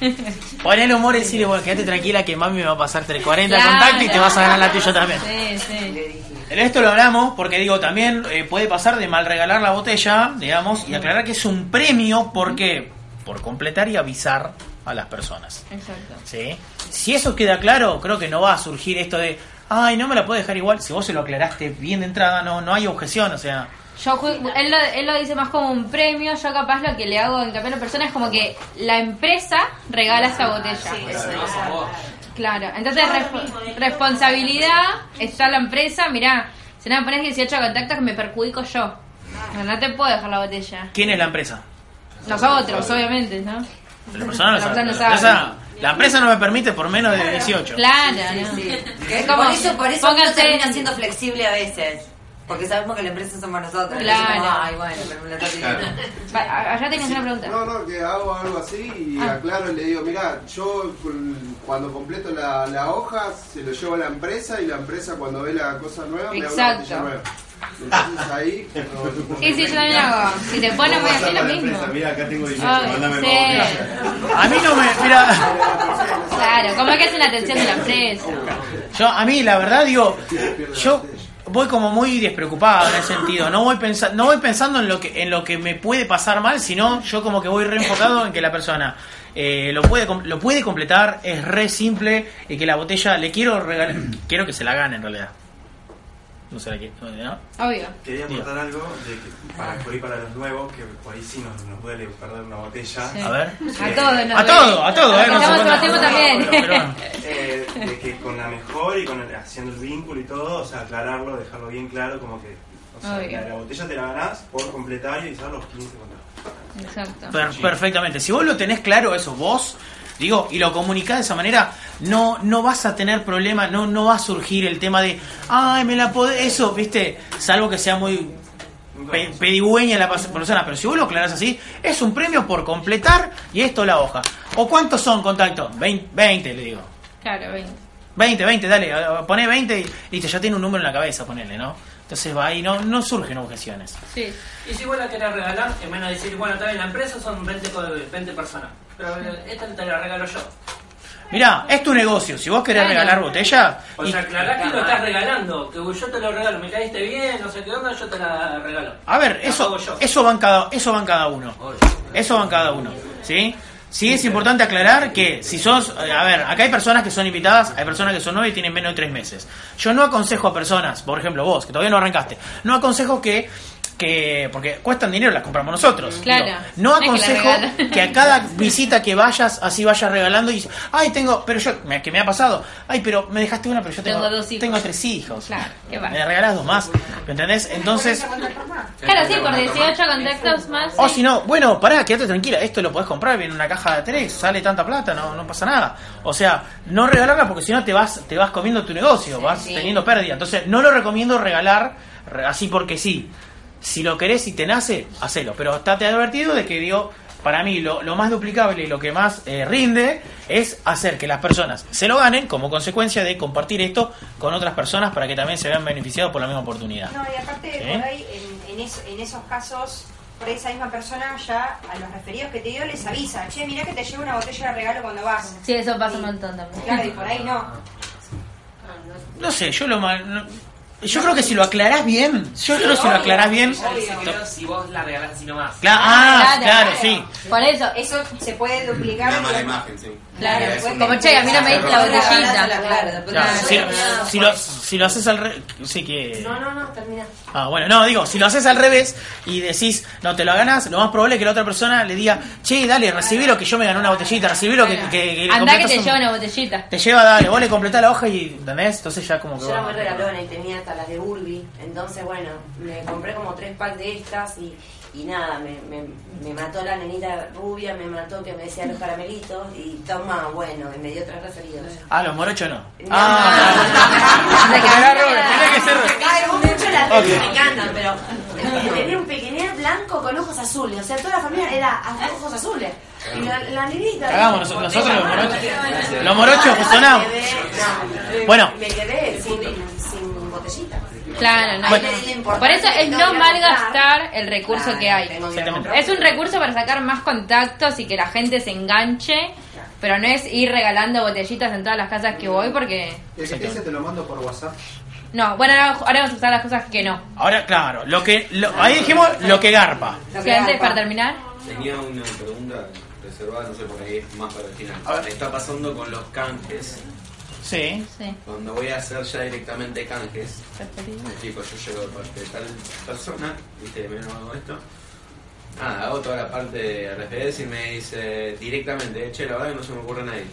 S2: Ponele humor y decirle, bueno, quédate tranquila que mami me va a pasar 40
S3: Claro.
S2: contactos y te vas a ganar la tuya también.
S3: Sí,
S2: esto lo hablamos porque digo, también eh, puede pasar de mal regalar la botella, digamos, y aclarar que es un premio porque por completar y avisar a las personas.
S3: Exacto.
S2: ¿sí? Si eso queda claro, creo que no va a surgir esto de, ay, no me la puedo dejar igual. Si vos se lo aclaraste bien de entrada, no, no hay objeción, o sea,
S3: Yo, ju- él, lo, él lo dice más como un premio, yo capaz lo que le hago en cambio a la persona es como que la empresa regala esa botella. Claro, entonces respo- responsabilidad está la empresa, mirá, si no me pones 18 contactos que me perjudico yo. No, no te puedo dejar la botella.
S2: ¿quién es la empresa?
S3: Nosotros, obviamente, ¿no?
S2: La persona no
S3: La
S2: sabe.
S3: persona no
S2: La empresa, la empresa no me permite por menos de 18.
S3: Claro,
S14: Sí, sí.
S3: Es como,
S14: por eso, por eso uno termina siendo flexible a veces. Porque sabemos que la empresa somos nosotros.
S3: Claro.
S14: Como, Ay, bueno, pero me la.
S3: Va, Allá tenías una pregunta.
S15: No, no, que hago algo así y
S3: Ah.
S15: aclaro y le digo, mira, yo cuando completo la, la hoja se lo llevo a la empresa y la empresa cuando ve la cosa nueva me da una
S3: Exacto.
S15: botella nueva. Entonces ahí.
S3: Sí, sí, yo también hago. Si te pones, voy a hacer lo mismo.
S15: Mira, acá tengo dinero, mándame
S3: sí.
S2: A mí no me. Mira.
S3: Claro, como que hacen la atención de la empresa.
S2: Yo, a mí, la verdad, digo, yo voy como muy despreocupado en ese sentido. No voy, pensa no voy pensando en lo, que, en lo que me puede pasar mal, sino yo como que voy reenfocado en que la persona eh, lo, puede, lo puede completar, es re simple y que la botella le quiero regalar. quiero que se la gane en realidad. No se la quiero, ¿no?
S3: Obvio.
S7: Quería aportar algo de que para, por ahí para los nuevos, que por ahí sí nos, nos duele perder una botella.
S3: Sí.
S2: A ver.
S3: A todos nos
S2: A todo, a todo, eh, no se
S3: Estamos
S2: puede-
S3: todo el tiempo también.
S2: Pero- pero bueno.
S7: Eh, de que con la mejor y con el- haciendo el vínculo y todo, o sea, aclararlo, dejarlo bien claro, como que o sea, la, la botella te la ganás por completar y usar los 15 contactos.
S3: Exacto.
S2: Per- perfectamente. Si vos lo tenés claro eso, vos, digo, y lo comunicás de esa manera, no, no vas a tener problema, no, no va a surgir el tema de, ay, me la podés, eso, viste, salvo que sea muy pe- pedigüeña la persona, pero si vos lo aclarás así, es un premio por completar y esto la hoja. ¿O cuántos son contactos? 20, 20 le digo.
S3: Claro, 20.
S2: 20, 20, dale, poné 20 y listo, ya tiene un número en la cabeza, ponele, ¿no? Entonces va ahí, no, no surgen objeciones.
S3: Sí.
S16: Y si vos la querés regalar, en vez de decir, bueno, también la empresa son 20, co- 20 personas. Pero esta te la regalo yo.
S2: Mirá, es tu negocio, si vos querés
S16: Claro.
S2: regalar botella...
S16: O
S2: y-
S16: sea, aclarás que lo estás regalando. Que yo te lo regalo, me caíste bien, no sé qué onda, yo te la regalo.
S2: A ver,
S16: La
S2: eso, eso va en cada, eso va en cada uno. Eso va en cada uno, ¿sí? Sí es importante aclarar que si sos, eh, a ver, acá hay personas que son invitadas, hay personas que son nueve y tienen menos de tres meses. Yo no aconsejo a personas, por ejemplo vos, que todavía no arrancaste, no aconsejo que, que porque cuestan dinero, las compramos nosotros.
S3: Claro.
S2: Digo, no
S3: es que
S2: aconsejo que a cada visita que vayas, así vayas regalando y dices, ay, tengo, pero yo, me- que me ha pasado, ay, pero me dejaste una, pero yo tengo,
S3: Tengo dos hijos.
S2: tengo tres hijos.
S3: Claro, ¿qué va?
S2: Me regalás dos más, ¿me entendés? Entonces...
S3: Claro, sí, por 18 contactos más.
S2: O si no, bueno, pará, quédate tranquila, esto lo podés comprar, viene en una caja de tres, sale tanta plata, no, no pasa nada. O sea, no regalarla porque si no te vas, te vas comiendo tu negocio, vas
S14: sí.
S2: teniendo pérdida. Entonces, no lo recomiendo regalar re- así porque sí. Si lo querés y te nace, hacelo. Pero estate advertido de que digo, para mí lo, lo más duplicable y lo que más eh, rinde es hacer que las personas se lo ganen como consecuencia de compartir esto con otras personas para que también se vean beneficiados por la misma oportunidad.
S5: No, y aparte,
S2: ¿Eh?
S5: por ahí, en, en, es- en esos casos, por ahí esa misma persona ya a los referidos que te dio les avisa, che, mirá que te llevo una botella de regalo cuando vas.
S3: Sí, eso pasa un montón también.
S5: Claro, y por ahí no.
S2: No sé, yo lo mal- no- yo creo que si lo aclarás bien, yo creo que si lo aclarás bien,
S11: si vos la regalás así nomás.
S2: Cla- ah, claro, sí.
S3: Por eso.
S5: Eso se puede duplicar.
S12: Una mala imagen, sí.
S3: Claro, como che, a mí no me diste la botellita.
S2: Claro, si, si lo, si lo haces al revés, sí que...
S14: No, no, no, termina.
S2: Ah, bueno, no, digo, si lo haces al revés y decís, no te lo ganas, lo más probable es que la otra persona le diga, che, dale, recibí lo que yo me gané una botellita, recibí lo que... que, que
S3: Andá te
S2: un-
S3: lleva una botellita.
S2: Te lleva, dale, vos le completás la hoja y, ¿entendés? Entonces ya como que...
S14: Yo era muy regalona y tenía hasta las de Urbi, entonces bueno, me compré como tres packs de estas y, y nada, me, me, me mató la nenita rubia, me mató que me decía los caramelitos y toma, bueno, y me dio tres referidos.
S2: Ah, los morochos no.
S14: No.
S2: Ah,
S14: Me
S2: tenía que ser...
S14: las
S2: Ok.
S14: me encantan, pero eh, tenía un pequeñer blanco con ojos azules, o sea, toda la familia era ojos azules. Y la, la nenita...
S2: Cagamos nosotros, nosotros los morochos. Los morochos sonamos.
S14: No,
S2: Bueno.
S14: Me quedé sin, sin botellita.
S3: Claro, no.
S14: Bueno.
S3: no. Por eso es no malgastar el recurso que hay. Es un recurso para sacar más contactos y que la gente se enganche, pero no es ir regalando botellitas en todas las casas que voy porque...
S15: El que te dice te lo mando por WhatsApp.
S3: No, bueno, ahora, vamos a usar las cosas que no.
S2: Ahora, claro, lo que... lo- ahí dijimos lo que garpa.
S3: Si antes, para terminar,
S12: Tenía una pregunta reservada, no sé por ahí, es más para el final. Está pasando con los canjes.
S2: Sí.
S3: Sí.
S12: Cuando voy a hacer ya directamente canjes, me explico, yo llego de parte de tal persona, viste, me hago esto. Nada, hago toda la parte de referencia y me dice directamente, che, la verdad que no se me ocurre a nadie.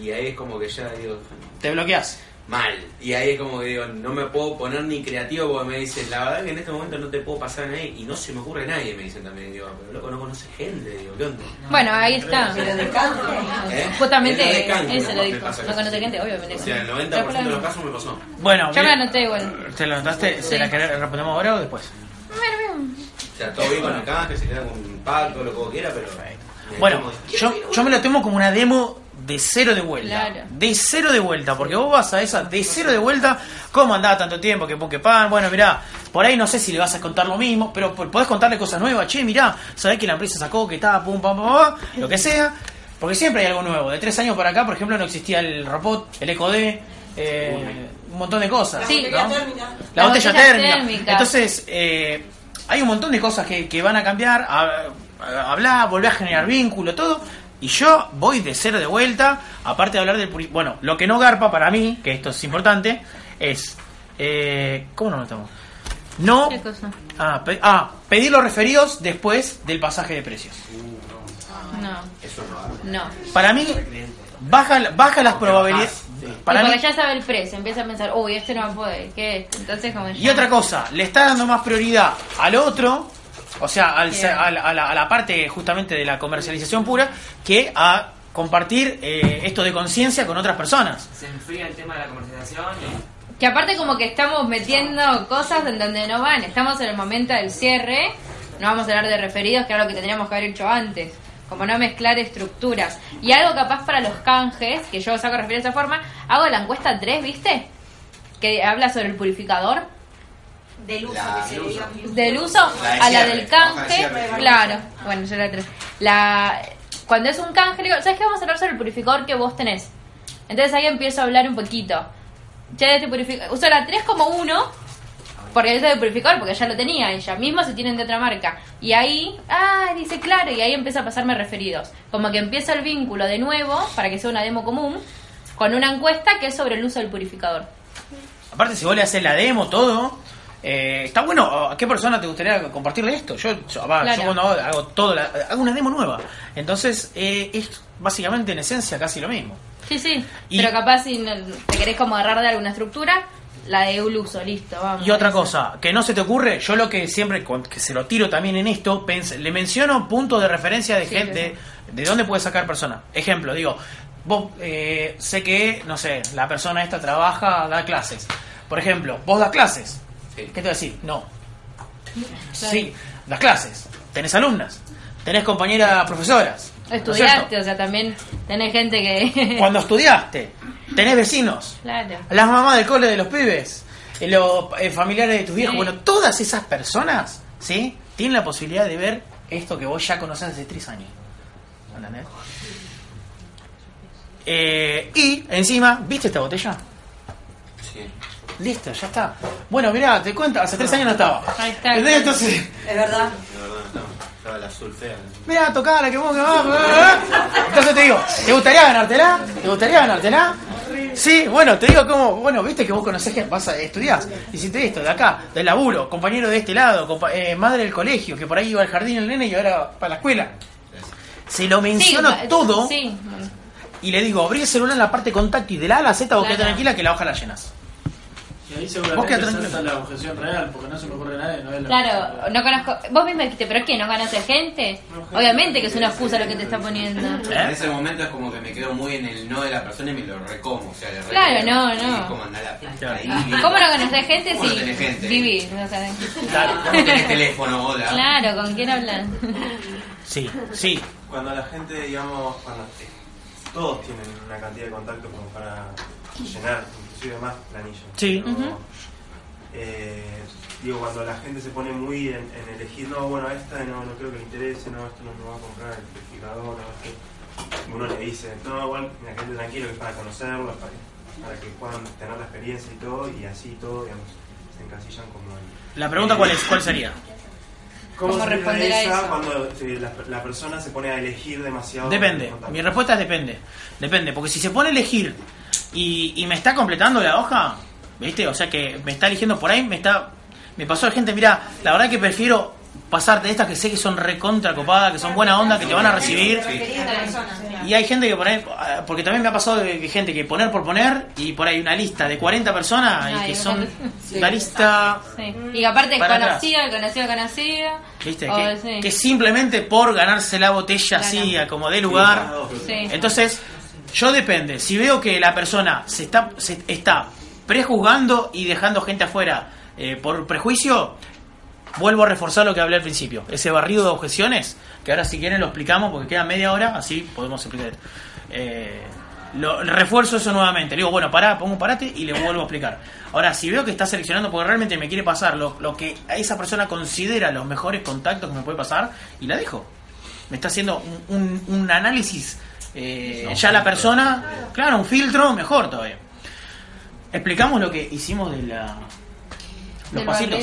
S12: Y ahí es como que ya digo,
S2: Te bloqueas.
S12: Mal. Y ahí es como que digo, no me puedo poner ni creativo porque me dicen, la verdad que en este momento no te puedo pasar a nadie y no se me ocurre a nadie, me dicen también. Digo, pero loco, no conoce gente, digo, ¿qué onda?
S3: bueno, ahí está.
S12: ¿Eh?
S3: Justamente
S12: En lo de canje,
S3: eso lo dijo. No conoce gente, obviamente.
S12: O sea, el 90% de los casos me pasó.
S2: Bueno,
S3: Yo me anoté igual.
S2: ¿te lo notaste? ¿Se la querés- respondemos ahora o después?
S12: O sea, todo bien con el canje, se queda con un pacto, lo que vos quieras, pero...
S2: Bueno, yo, yo me lo tomo como una demo de cero de vuelta.
S3: Claro.
S2: De cero de vuelta, porque vos vas a esa de cero de vuelta, ¿cómo andaba tanto tiempo? Que que pan, bueno, mirá, por ahí no sé si le vas a contar lo mismo, pero po- podés contarle cosas nuevas. Che, mirá, sabés que la empresa sacó, que estaba, pum, pam, pam, pam, lo que sea. Porque siempre hay algo nuevo. De tres años para acá, por ejemplo, no existía el robot, el EcoD, eh, un montón de cosas.
S3: Sí.
S2: ¿no?
S3: La
S2: La, botella,
S3: botella
S2: térmica.
S3: térmica.
S2: Entonces, eh, hay un montón de cosas que, que van a cambiar. A, a- hablar, volver a generar vínculo, todo. Y yo voy de cero de vuelta. Aparte de hablar del. puri- Bueno, lo que no garpa para mí, que esto es importante, es. Eh, ¿Cómo nos notamos? No.
S3: ¿Qué cosa?
S2: Ah, pe- ah, pedir los referidos después del pasaje de precios.
S3: No. No.
S2: Para mí, baja, baja las probabilidades. Para
S3: y
S2: mí,
S3: porque ya sabe el precio, empieza a pensar, uy, este no puede, ¿qué es? Entonces, como
S2: Y otra cosa, le está dando más prioridad al otro, o sea, al a, la, a la- a la parte justamente de la comercialización pura, que a compartir eh, esto de conciencia con otras personas.
S11: Se enfría el tema de la comercialización y
S3: Que aparte como que estamos metiendo cosas en donde no van. Estamos en el momento del cierre. No vamos a hablar de referidos, que es algo que tendríamos que haber hecho antes. Como no mezclar estructuras. Y algo capaz para los canjes, que yo saco referidos de esa forma, hago la encuesta 3, ¿viste? Que habla sobre el purificador.
S5: Del uso,
S12: La-
S5: que se.
S3: Del uso
S12: La de
S3: a la del canje.
S12: cierre.
S3: Claro. Bueno, yo la 3. La... Cuando es un canje, le digo, ¿sabes qué? Vamos a hablar sobre el purificador que vos tenés. Entonces ahí empiezo a hablar un poquito. Che, este purificador. Uso la 3 como uno. Porque uso de purificador, porque ya lo tenía ella misma, se tienen de otra marca. Y ahí, ah, dice claro, y ahí empieza a pasarme referidos. Como que empieza el vínculo de nuevo, para que sea una demo común, con una encuesta que es sobre el uso del purificador.
S2: Aparte, si vos le haces la demo, todo, eh, está bueno. ¿A qué persona te gustaría compartirle esto? Yo, yo, va,
S3: Claro.
S2: yo cuando hago, todo, la- hago una demo nueva. Entonces, eh, es básicamente en esencia casi lo mismo.
S3: Sí, sí.
S2: Y-
S3: Pero capaz si no- te querés como agarrar de alguna estructura, la de un uso, listo, vamos.
S2: Y otra cosa, que no se te ocurre, yo lo que siempre, que se lo tiro también en esto, pens- le menciono puntos de referencia de
S3: Sí,
S2: gente, de, dónde puede sacar persona. Ejemplo, digo, vos eh, sé que, no sé, la persona esta trabaja, da clases. Por ejemplo, vos das clases. ¿Qué te voy a decir? No. Sí, das clases. Tenés alumnas. Tenés compañeras profesoras. ¿no es cierto?
S3: Estudiaste, o sea, también tenés gente que...
S2: Cuando estudiaste, tenés vecinos.
S3: Claro.
S2: Las mamás del cole de los pibes, eh, los eh, familiares de tus viejos,
S3: Sí.
S2: bueno, todas esas personas, ¿sí? Tienen la posibilidad de ver esto que vos ya conocés hace tres años. ¿Entendés? Eh, y encima, ¿viste esta botella?
S12: Sí.
S2: Listo, ya está. Bueno, mirá, te cuento, hace tres años no estaba.
S3: Ahí está.
S2: ¿Entendés? Entonces,
S5: Es verdad.
S12: De verdad, estaba, estaba la azul fea.
S2: mirá, tocala, que vos que vas. Entonces te digo, ¿te gustaría ganártela? ¿Te gustaría ganártela? Sí, bueno, te digo como, bueno, viste que vos conocés que vas a estudiar, hiciste esto, de acá, del laburo, compañero de este lado, compa- eh, madre del colegio, que por ahí iba al jardín el nene y ahora para la escuela. Se lo menciono
S3: Sí,
S2: todo
S3: Sí,
S2: y le digo, abrí el celular en la parte contacto y de la A a la Z vos quedate
S3: Claro.
S2: tranquila que la hoja la llenas.
S17: Y ahí seguramente salta la objeción real, porque no se me ocurre nadie, no es la
S3: Claro, no conozco. Vos mismo dijiste, ¿pero qué? ¿No conoces gente? Obviamente que es una excusa lo que te está poniendo.
S12: En ese momento es como que me quedo muy en el no de la persona y me lo recomo. O sea, le
S3: Claro,
S12: recomo.
S3: no, no.
S12: como andar a la ahí,
S3: ¿Cómo no conoces gente
S12: ¿Cómo no
S3: si
S12: tenés gente?
S3: vivís? O sea,
S2: Claro,
S12: ¿Cómo tenés teléfono? Hola.
S3: claro, ¿con quién hablas?
S2: Sí, sí.
S7: Cuando la gente, digamos, cuando eh, todos tienen una cantidad de contactos como para llenar, inclusive más planillas.
S2: Sí.
S7: Pero,
S2: Ujú.
S7: eh, digo, cuando la gente se pone muy en, en elegir, no, bueno, esta no, no creo que le interese, no, esto no me va a comprar el purificador, no, esto. Uno le dice, no, igual, la gente tranquilo que es para conocerlo, para que, para que puedan tener la experiencia y todo, y así todo, digamos, se encasillan como en-
S2: La pregunta cuál es, cuál sería?
S7: ¿Cómo,
S3: ¿Cómo responder a
S7: esa
S3: eso?
S7: cuando eh, la, la persona se pone a elegir demasiado?
S2: Depende. Mi respuesta es depende. Depende, porque si se pone a elegir y, y me está completando la hoja, ¿viste? O sea que me está eligiendo por ahí, me está me pasó gente, mira, la verdad que prefiero pasarte de estas que sé que son recontra copadas, que son buena onda, que te van a recibir. Y hay gente que por ahí, ah, porque también me ha pasado de que gente que poner por poner y por ahí una lista de 40 personas y que son
S3: encanta.
S2: la lista
S3: Sí. Y que aparte
S2: Para atrás.
S3: conocido, conocido, conocido.
S2: ¿Viste?
S3: O,
S2: que,
S3: sí.
S2: que simplemente por ganarse la botella así, a como de lugar.
S3: Sí.
S2: Entonces, yo depende. Si veo que la persona se está, se está prejuzgando y dejando gente afuera eh, por prejuicio, vuelvo a reforzar lo que hablé al principio. Ese barrido de objeciones, que ahora si quieren lo explicamos porque queda media hora, así podemos explicar. Eh, lo refuerzo eso nuevamente. Le digo, bueno, pará, pongo un parate y le vuelvo a explicar. Ahora, si veo que está seleccionando porque realmente me quiere pasar lo, lo que esa persona considera los mejores contactos que me puede pasar, y la dejo. Me está haciendo un- un análisis, eh, ya la persona, claro, un filtro mejor todavía. Explicamos lo que hicimos de la, los
S3: Del
S2: pasitos.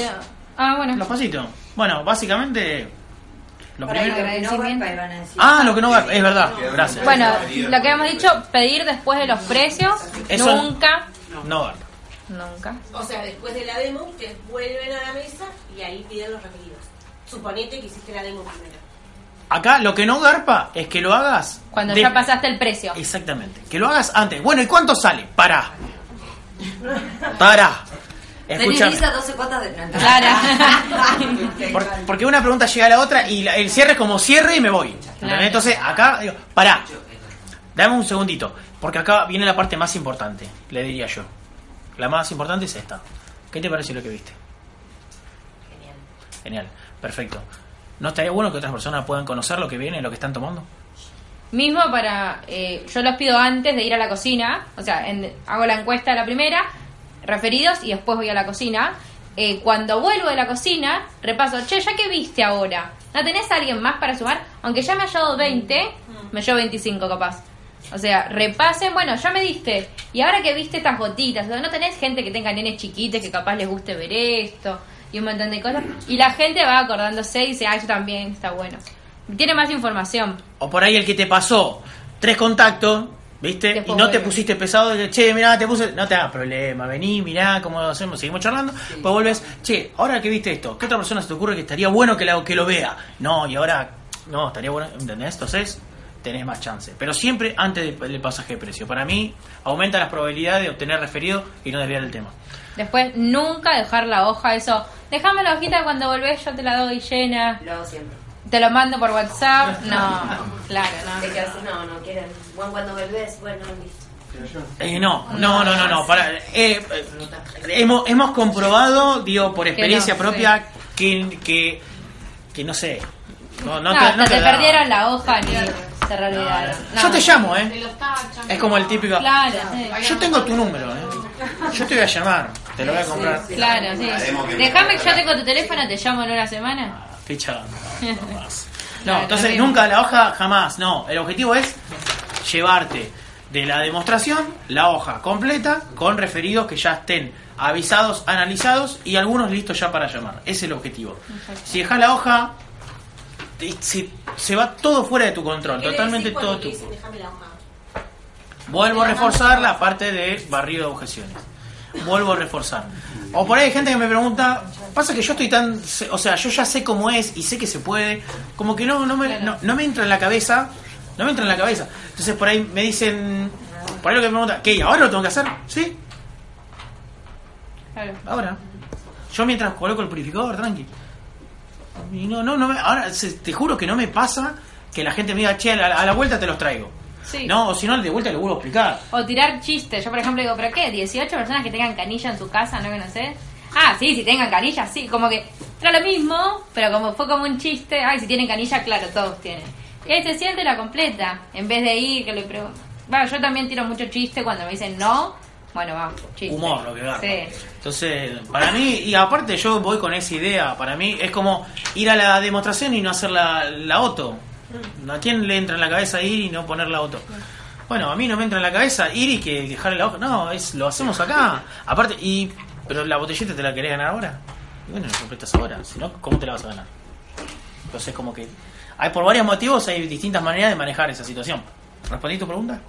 S3: Ah, bueno.
S2: Los pasitos. Bueno, básicamente, lo
S5: Para
S2: primero...
S5: que decir.
S2: Ah, lo que no va, es verdad, gracias.
S3: Bueno, lo que hemos dicho, pedir después de los precios,
S2: Eso-
S3: nunca,
S2: No va.
S3: nunca.
S6: O sea, después de la demo, ustedes vuelven a la mesa y ahí piden los referidos. Suponete que hiciste la demo primero.
S2: Acá lo que no garpa es que lo hagas.
S3: Cuando
S2: de-
S3: ya pasaste el precio.
S2: Exactamente. Que lo hagas antes. Bueno, ¿y cuánto sale? Pará. Pará. Escúchame.
S14: Tenés 12 cuotas de no,
S2: Por- porque una pregunta llega a la otra y la- el cierre es como cierre y me voy.
S14: Claro.
S2: Entonces, acá, digo, pará. Dame un segundito. Porque acá viene la parte más importante, le diría yo. La más importante es esta. ¿Qué te parece lo que viste? Genial. Genial. Perfecto. ¿No estaría bueno que otras personas puedan conocer lo que viene, lo que están tomando?
S3: Mismo para, eh, yo los pido antes de ir a la cocina, o sea, en- hago la encuesta la primera, referidos y después voy a la cocina. Eh, cuando vuelvo de la cocina, repaso, che, ¿ya qué viste ahora? ¿No tenés a alguien más para sumar? Aunque ya me haya dado 20, me llevo 25 capaz. O sea, repasen, bueno, ya me diste. Y ahora que viste estas gotitas, ¿no tenés gente que tenga nenes chiquitos que capaz les guste ver esto? Y un montón de cosas. Y la gente va acordándose y dice, ah, yo también, está bueno. Tiene más información.
S2: O por ahí el que te pasó tres contactos, ¿viste? Y no te pusiste pesado de, che, mirá, te puse, no te hagas problema, vení, mirá cómo lo hacemos, seguimos charlando, pues vuelves, che, ahora que viste esto, ¿qué otra persona se te ocurre que estaría bueno que, la, que lo vea? No, y ahora, no, estaría bueno, ¿entendés? Entonces, tenés más chance. Pero siempre antes de- del pasaje de precio. Para mí, aumenta las probabilidades de obtener referido y no desviar el tema.
S3: Después, nunca dejar la hoja, eso. Déjame la hojita cuando volvés, yo te la doy llena.
S14: Lo hago siempre.
S3: Te lo mando por WhatsApp. No, claro, no.
S14: que así no, no quieren. Bueno, cuando volvés, bueno, listo.
S2: Eh, no, no, no, no, no. Para, eh, eh, hemos, hemos comprobado, digo, por experiencia
S3: no,
S2: propia, que, que, que no sé. No, no
S3: No,
S2: te, no te
S3: te perdieron la hoja ni se.
S2: Yo te llamo, ¿eh?
S13: Te lo.
S2: Es como el típico.
S3: Claro, sí.
S2: Yo tengo tu número, ¿eh? Yo te voy a llamar, te lo voy a comprar.
S3: Claro, sí. Déjame que yo tengo tu teléfono, te llamo en una semana.
S2: Estoy chavando. No,
S3: Claro,
S2: entonces nunca la hoja, jamás. No, el objetivo es llevarte de la demostración la hoja completa con referidos que ya estén avisados, analizados y algunos listos ya para llamar. Ese es el objetivo. Si dejas la hoja, te- se, se va todo fuera de tu control,
S6: ¿Qué le
S2: totalmente todo tu.
S6: dicen, déjame la hoja?
S2: Vuelvo a reforzar la parte de barrido de objeciones. Vuelvo a reforzar. O por ahí hay gente que me pregunta, pasa que yo estoy tan, o sea, yo ya sé cómo es y sé que se puede, como que no, no me, no, no me entra en la cabeza, no me entra en la cabeza. Entonces por ahí me dicen, por ahí lo que me pregunta, ¿qué? ¿Ahora lo tengo que hacer? Sí, ahora. Yo mientras coloco el purificador, tranqui. Y no, no, no me, ahora se- te juro que no me pasa que la gente me diga, che, a la, a la vuelta te los traigo.
S3: Sí.
S2: No, o si no, de vuelta le vuelvo a explicar.
S3: O tirar chistes. Yo, por ejemplo, digo, ¿pero qué? ¿18 personas que tengan canilla en su casa? ¿No conocés? Ah, sí, si tengan canilla, sí. Como que era lo mismo, pero como fue como un chiste. Ay, si tienen canilla, claro, todos tienen. Y ahí se siente la completa. En vez de ir, que le pregunto. Bueno, yo también tiro mucho chiste cuando me dicen no. Bueno, va, chiste.
S2: Humor, lo que garpa.
S3: Sí.
S2: Entonces, para mí, y aparte yo voy con esa idea, para mí es como ir a la demostración y no hacer la, la auto. ¿A quién le entra en la cabeza ir y no poner la auto? Bueno, a mí no me entra en la cabeza ir y que dejarle la hoja. No, es lo hacemos acá. Aparte, y pero la botellita te la querés ganar ahora. Y bueno, la completas ahora. Si no, ¿cómo te la vas a ganar? Entonces, como que hay por varios motivos, hay distintas maneras de manejar esa situación. ¿Respondí tu pregunta?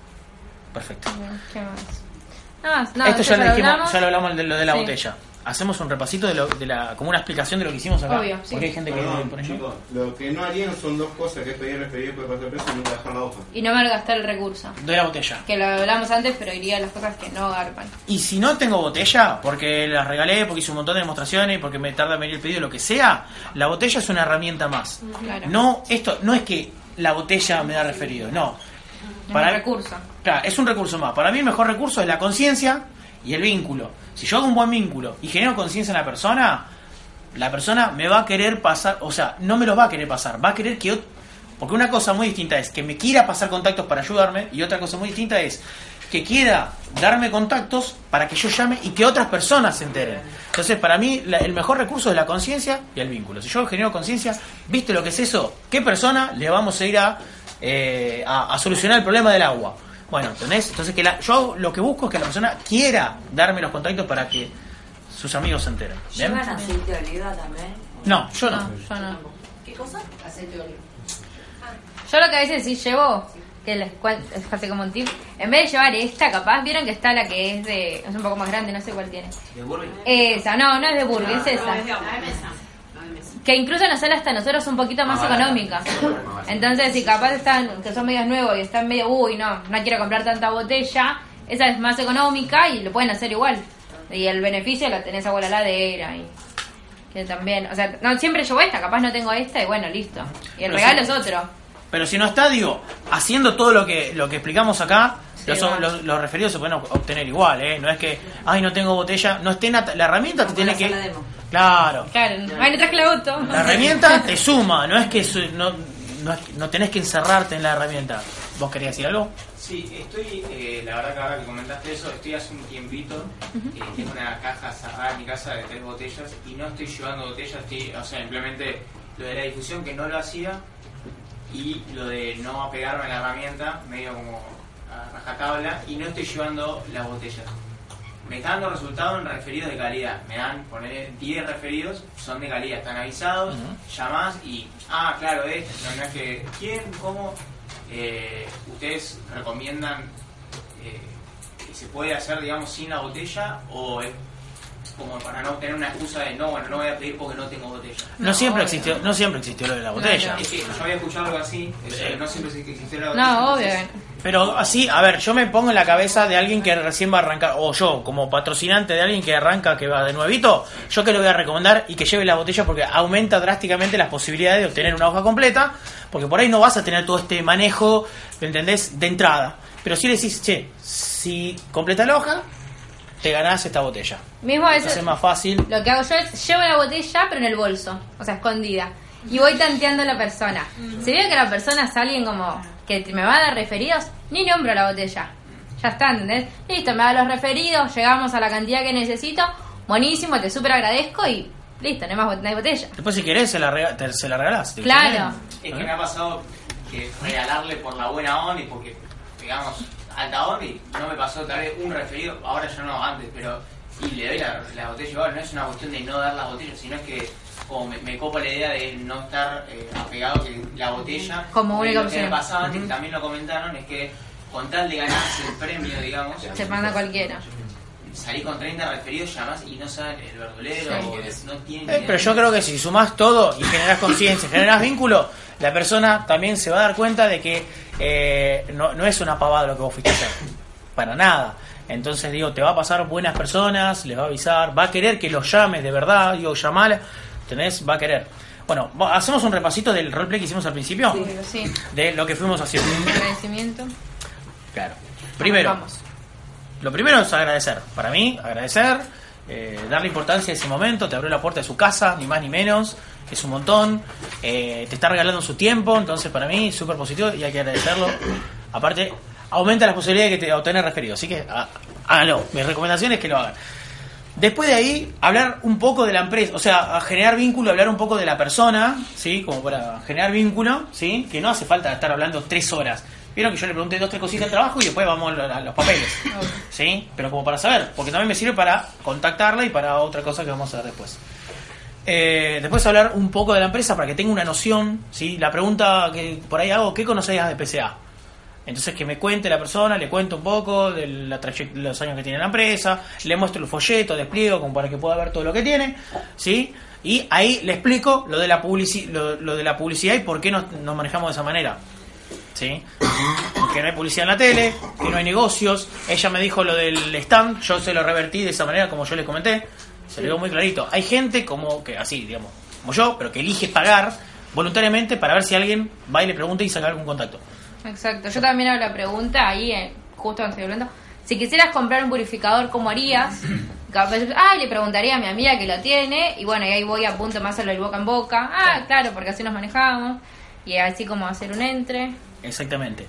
S2: Perfecto.
S3: ¿Qué más? No, no,
S2: Esto ya lo, dijimos, ya lo hablamos de lo de la
S3: Sí.
S2: botella. Hacemos un repasito de, lo, de la, como una explicación de lo que hicimos acá.
S3: Obvio, sí.
S2: Porque hay gente que por ejemplo,
S12: lo que no harían son dos cosas, que es pedir después de pasar precio y nunca dejar la hoja.
S3: Y no malgastar el recurso.
S2: de la botella.
S3: Que lo hablamos antes, pero iría a las cosas que no garpan.
S2: Y si no tengo botella, porque las regalé, porque hice un montón de demostraciones, porque me tarda en venir el pedido, lo que sea, la botella es una herramienta más.
S3: Claro.
S2: No, esto no es que la botella me da referido, no.
S3: Es
S2: Para-
S3: un recurso.
S2: Claro, es un recurso más. Para mí el mejor recurso es la conciencia y el vínculo. Si yo hago un buen vínculo y genero conciencia en la persona, la persona me va a querer pasar, o sea, no me los va a querer pasar, va a querer que... ot- Porque una cosa muy distinta es que me quiera pasar contactos para ayudarme y otra cosa muy distinta es, que quiera darme contactos para que yo llame y que otras personas se enteren. Entonces, para mí, la- el mejor recurso es la conciencia y el vínculo. Si yo genero conciencia, ¿viste lo que es eso? ¿Qué persona le vamos a ir a, eh, a, a solucionar el problema del agua? Bueno, ¿entendés? Entonces, que la, yo lo que busco es que la persona quiera darme los contactos para que sus amigos se enteren.
S18: ¿Llevan aceite de oliva también?
S2: No, yo no.
S3: Yo no.
S18: ¿Qué cosa? Aceite de oliva.
S3: Yo lo que a veces sí llevo, que les cuento, es como un tip, en vez de llevar esta, capaz, vieron que está la que es de, es un poco más grande, no sé cuál tiene.
S19: ¿De Burby?
S3: Esa, no, no es de Burby, es esa. Que incluso nos sale hasta nosotros un poquito más
S19: Ah, barata.
S3: económica. Entonces, si capaz están, que son medios nuevos y están medio, uy, no, no quiero comprar tanta botella, esa es más económica y lo pueden hacer igual. Y el beneficio lo tenés agua a la ladera y que también, o sea, no siempre llevo esta, capaz no tengo esta y bueno, listo. Y el
S2: Pero
S3: regalo
S2: sí.
S3: es otro.
S2: Pero si no está, digo, haciendo todo lo que lo que explicamos acá, los, los, los referidos se pueden ob- obtener igual, ¿eh? No es que, ay, no tengo botella, no estén at- la herramienta te tiene que... Claro,
S3: Claro, ay, no traje la auto.
S2: la herramienta te suma, no es que su- no, no, es- no tenés que encerrarte en la herramienta. ¿Vos querías decir algo?
S19: Sí, estoy, eh, la verdad que ahora que comentaste eso, estoy hace un tiempito, eh, tengo una caja cerrada en mi casa de tres botellas y no estoy llevando botellas, estoy, o sea, simplemente lo de la difusión que no lo hacía y lo de no apegarme a la herramienta, medio como a rajatabla, y no estoy llevando las botellas. Me están dando resultados en referidos de calidad. Me dan, poner 10 referidos, son de calidad, están avisados, llamás y, ah, no, esto, no, no es que, ¿quién, cómo? Eh, ¿Ustedes recomiendan eh, que se puede hacer, digamos, sin la botella o es como para no tener una excusa de no, bueno, no voy a pedir porque no tengo botella?
S2: No siempre existió, no siempre existió lo de la botella.
S19: Es que yo había escuchado algo así, eso, no siempre existió la
S3: No,
S19: botella.
S3: obvio.
S2: Pero así, a ver, yo me pongo en la cabeza de alguien que recién va a arrancar, o yo, como patrocinante de alguien que arranca, que va de nuevito, yo que le voy a recomendar y que lleve la botella porque aumenta drásticamente las posibilidades de obtener una hoja completa, porque por ahí no vas a tener todo este manejo, ¿me entendés?, de entrada. Pero si le decís, che, si completa la hoja, te ganás esta botella.
S3: Mismo a veces
S2: Entonces es más fácil.
S3: lo que hago yo es llevo la botella pero en el bolso, o sea, escondida. Y voy tanteando a la persona. Si veo que la persona es alguien como que me va a dar referidos, ni nombro la botella. Ya está, ¿entendés? Listo, me da los referidos, llegamos a la cantidad que necesito, buenísimo, te súper agradezco y listo, no hay más bot- no hay botella.
S2: Después si querés se la, rega- te- se la regalás.
S3: Claro.
S19: Es que me ha pasado que regalarle por la buena onda y porque, digamos, alta onda y no me pasó tal vez un referido, ahora ya no, antes, pero y le doy la, la botella igual, no es una cuestión de no dar la botella, sino es que como me, me copa la idea de no estar eh, apegado que la botella
S3: Como única
S19: lo que
S3: opción.
S19: me pasaba antes, que también lo comentaron, es que con tal de ganarse el premio, digamos,
S3: Se manda cualquiera.
S19: salí con 30 referidos, llamás y no sale el verdulero,
S3: Sí.
S19: o no tiene
S2: Eh, pero yo creo que si sumás todo y generás conciencia, generás vínculo, la persona también se va a dar cuenta de que eh, no, no es una pavada lo que vos fuiste a hacer. Para nada. Entonces digo, te va a pasar buenas personas, les va a avisar, va a querer que los llames de verdad, digo, llamar, ¿tenés? Va a querer. Bueno, hacemos un repasito del roleplay que hicimos al principio,
S3: Sí,
S2: de lo que fuimos haciendo.
S3: agradecimiento.
S2: Claro. Primero,
S3: Vamos.
S2: lo primero es agradecer. Para mí, agradecer, eh, darle importancia a ese momento, te abrió la puerta de su casa, ni más ni menos, es un montón, eh, te está regalando su tiempo, entonces para mí súper positivo y hay que agradecerlo. Aparte, aumenta las posibilidades de que te obtener referido, así que há- háganlo. Mi recomendación es que lo hagan. Después de ahí, hablar un poco de la empresa, o sea, generar vínculo, hablar un poco de la persona, ¿sí? Como para generar vínculo, ¿sí? Que no hace falta estar hablando tres horas. Vieron que yo le pregunté dos, tres cositas de trabajo y después vamos a los papeles, ¿sí? Pero como para saber, porque también me sirve para contactarla y para otra cosa que vamos a ver después. Eh, después hablar un poco de la empresa para que tenga una noción, ¿sí? La pregunta que por ahí hago, ¿qué conocías de PCA? Entonces que me cuente la persona, le cuento un poco de la los años que tiene la empresa, le muestro el folleto, despliego como para que pueda ver todo lo que tiene, ¿sí? Y ahí le explico lo de la, lo, lo de la publicidad y por qué nos, manejamos de esa manera. ¿Sí? Que no hay publicidad en la tele, que no hay negocios. Ella me dijo lo del stand, yo se lo revertí de esa manera como yo les comenté. Se le dio muy clarito. Hay gente como que así, digamos, como yo, pero que elige pagar voluntariamente para ver si alguien va y le pregunta y saca algún contacto.
S3: Exacto. Yo también hago la pregunta ahí, eh, justo antes de hablando. Si quisieras comprar un purificador, ¿cómo harías? Ah, le preguntaría a mi amiga que lo tiene. Y bueno, y ahí voy a punto más a lo del boca en boca. Ah, claro, porque así nos manejamos. Y así como hacer un entre.
S2: Exactamente.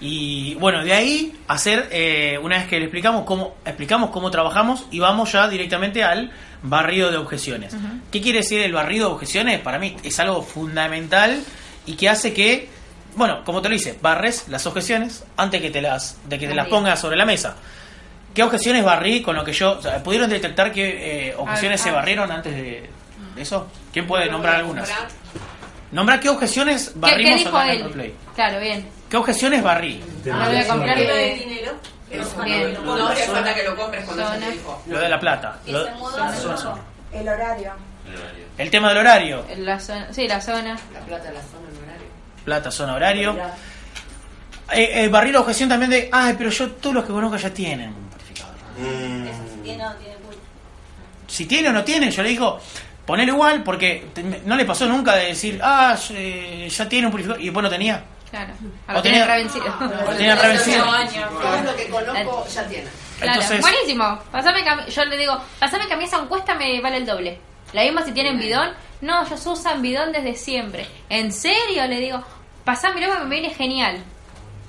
S2: Y bueno, de ahí hacer, eh, una vez que le explicamos cómo, explicamos cómo trabajamos y vamos ya directamente al barrido de objeciones. ¿Qué quiere decir el barrido de objeciones? Para mí es algo fundamental y que hace que, bueno, como te lo dice, barres las objeciones antes que te las, de que te las pongas sobre la mesa. ¿Qué objeciones barrí con lo que yo... o sea, ¿Pudieron detectar qué eh, objeciones
S3: Ah,
S2: se
S3: ah.
S2: barrieron antes de, de eso? ¿Quién puede nombrar algunas? Nombra qué objeciones
S3: ¿Qué, qué
S2: barrimos
S3: dijo
S2: acá en? Roleplay.
S3: Claro, bien.
S2: ¿Qué objeciones barrí?
S3: No voy a comprar
S8: Lo
S3: de
S8: del dinero. Eso,
S3: Bien.
S8: No, no hace falta que lo compres cuando
S3: Zona.
S8: se te dijo.
S2: Lo de la plata. Lo-.
S5: El horario.
S2: el tema del horario.
S3: La zona, sí, la zona.
S8: La plata la zona en horario.
S2: Plata, zona, horario. Eh, eh, barrí la objeción también de, ay, pero yo todos los que conozco ya tienen un purificador.
S20: Tiene, no, tiene punto.
S2: Si tiene o no tiene, yo le digo, ponelo igual, porque te- no le pasó nunca de decir, ah, eh, ya tiene un purificador y después no tenía.
S3: Claro. Lo
S2: tenía-
S3: revencido.
S2: o tenía revencido.
S8: Todo lo que conozco ya tiene.
S3: Claro,
S2: Entonces-
S3: buenísimo. Pasame yo le digo, pasame que a mí esa encuesta me vale el doble. La misma si tienen bidón. No, ellos usan bidón desde siempre. ¿En serio? Le digo, pasámelo que me viene genial.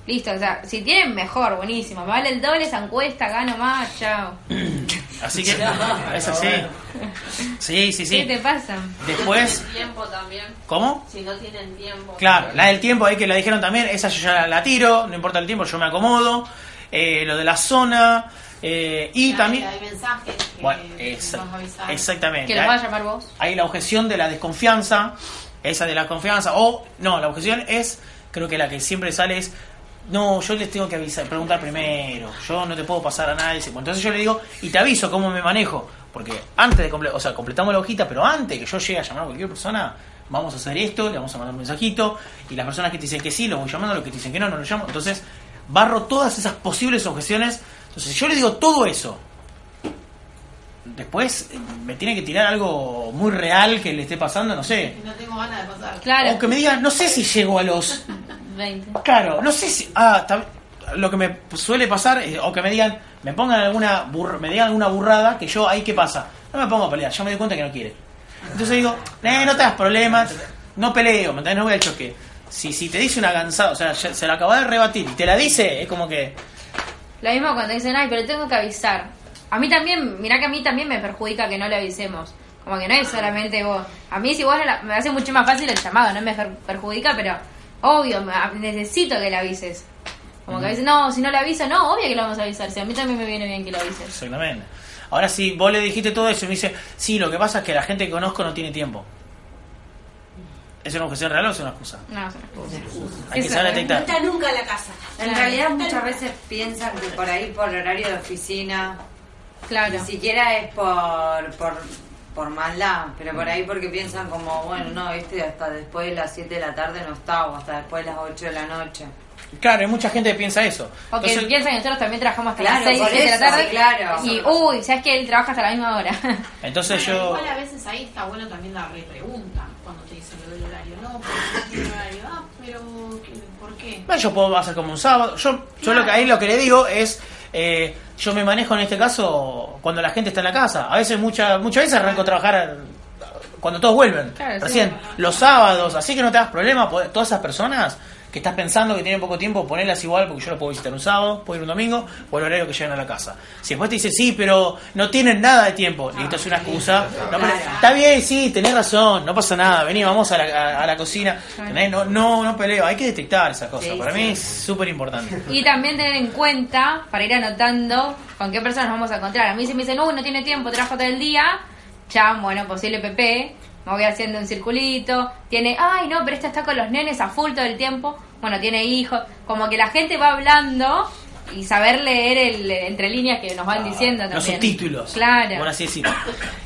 S3: Listo, o sea, si tienen mejor, buenísimo. Me vale el doble esa encuesta, gano más, chao.
S2: Así que, es así. Sí, sí, sí.
S3: ¿Qué te pasa?
S2: Después,
S13: tiempo también.
S2: ¿Cómo?
S13: Si no tienen tiempo.
S2: Claro, la del tiempo ahí que la dijeron también, esa yo ya la, la tiro, no importa el tiempo, yo me acomodo. Eh, lo de la zona. Eh, y también.
S13: Hay mensajes que
S2: Bueno, exa-
S13: nos avisaron.
S2: exactamente.
S3: Que los va a llamar vos.
S2: Hay la objeción de la desconfianza, esa de la confianza, o no, la objeción es, creo que la que siempre sale es, no, yo les tengo que avisar, preguntar primero, yo no te puedo pasar a nadie. Bueno, entonces yo le digo, y te aviso cómo me manejo, porque antes de completar, o sea, completamos la hojita, pero antes que yo llegue a llamar a cualquier persona, vamos a hacer esto, le vamos a mandar un mensajito, y las personas que te dicen que sí, los voy llamando, los que te dicen que no, no los llamo. Entonces, barro todas esas posibles objeciones. Entonces, yo le digo todo eso, después eh, me tiene que tirar algo muy real que le esté pasando, no sé.
S13: No tengo ganas de pasar.
S3: Claro.
S2: O que me digan, no sé si llego a los...
S3: 20.
S2: Claro, no sé si... Ah, lo que me suele pasar, es- o que me digan, me pongan alguna burr- me digan alguna burrada, que yo ahí qué pasa. No me pongo a pelear, yo me doy cuenta que no quiere. Entonces digo, eh, no te das problemas, no peleo. No voy al choque. Si, si te dice una gansada, o sea, se la acaba de rebatir y te la dice, es como que...
S3: Lo mismo cuando dicen, ay, pero tengo que avisar. A mí también, mirá que a mí también me perjudica que no le avisemos. Como que no es solamente vos. A mí si vos me hace mucho más fácil el llamado, no me per- perjudica, pero obvio, necesito que le avises. Como que a veces, no, si no le aviso, no, obvio que lo vamos a avisar. Si a mí también me viene bien que lo avises.
S2: Exactamente. Ahora si vos le dijiste todo eso y me dice, sí, lo que pasa es que la gente que conozco no tiene tiempo. ¿Es una objeción real o es una excusa?
S3: No, es una excusa.
S2: Hay que saber detectar.
S6: No está nunca en la casa.
S14: En realidad muchas veces piensan que por ahí por horario de oficina,
S3: claro.
S14: ni siquiera es por, por, por maldad, pero por ahí porque piensan como, bueno, no, este hasta después de las 7 de la tarde no está, o hasta después de las 8 de la noche.
S2: Claro, hay mucha gente que piensa eso.
S3: O que
S2: Entonces-
S3: piensan que nosotros también trabajamos hasta
S14: Claro,
S3: las 6
S14: por
S3: 7 de la tarde.
S14: claro.
S3: Y, uy, ¿sabes que él trabaja hasta la misma hora?
S2: Entonces
S13: Bueno,
S2: yo...
S13: Igual a veces ahí está bueno también la repregunta cuando te dicen lo del horario. No, porque tiene horario. Ah, pero ¿qué- ¿por qué?
S2: Bueno, yo puedo hacer como un sábado. Yo, yo lo que ahí lo que le digo es, eh, yo me manejo en este caso cuando la gente está en la casa. A veces, muchas muchas veces arranco a trabajar cuando todos vuelven.
S3: Claro, sí.
S2: Recién, los sábados, así que no te das problema. Todas esas personas que estás pensando que tienen poco tiempo, ponerlas igual porque yo lo puedo visitar un sábado, puedo ir un domingo o el horario que llegan a la casa. Si después te dice sí, pero no tienen nada de tiempo, listo, es una excusa. No, pero está bien, sí, tenés razón, no pasa nada, vení, vamos a la, a- a la cocina. ¿Entendés? No, no, no peleo, hay que detectar esas cosas.
S3: Sí,
S2: Para
S3: sí.
S2: mí es súper importante.
S3: Y también tener en cuenta, para ir anotando con qué personas nos vamos a encontrar. A mí si me dicen, uy, no tiene tiempo, trabajo todo el día, ya, bueno, posible PP, me voy haciendo un circulito. Tiene, ay, no, pero esta está con los nenes a full todo el tiempo. Bueno, tiene hijos. Como que la gente va hablando y saber leer el, entre líneas que nos van diciendo también.
S2: Los subtítulos.
S3: Claro.
S2: Por así decirlo.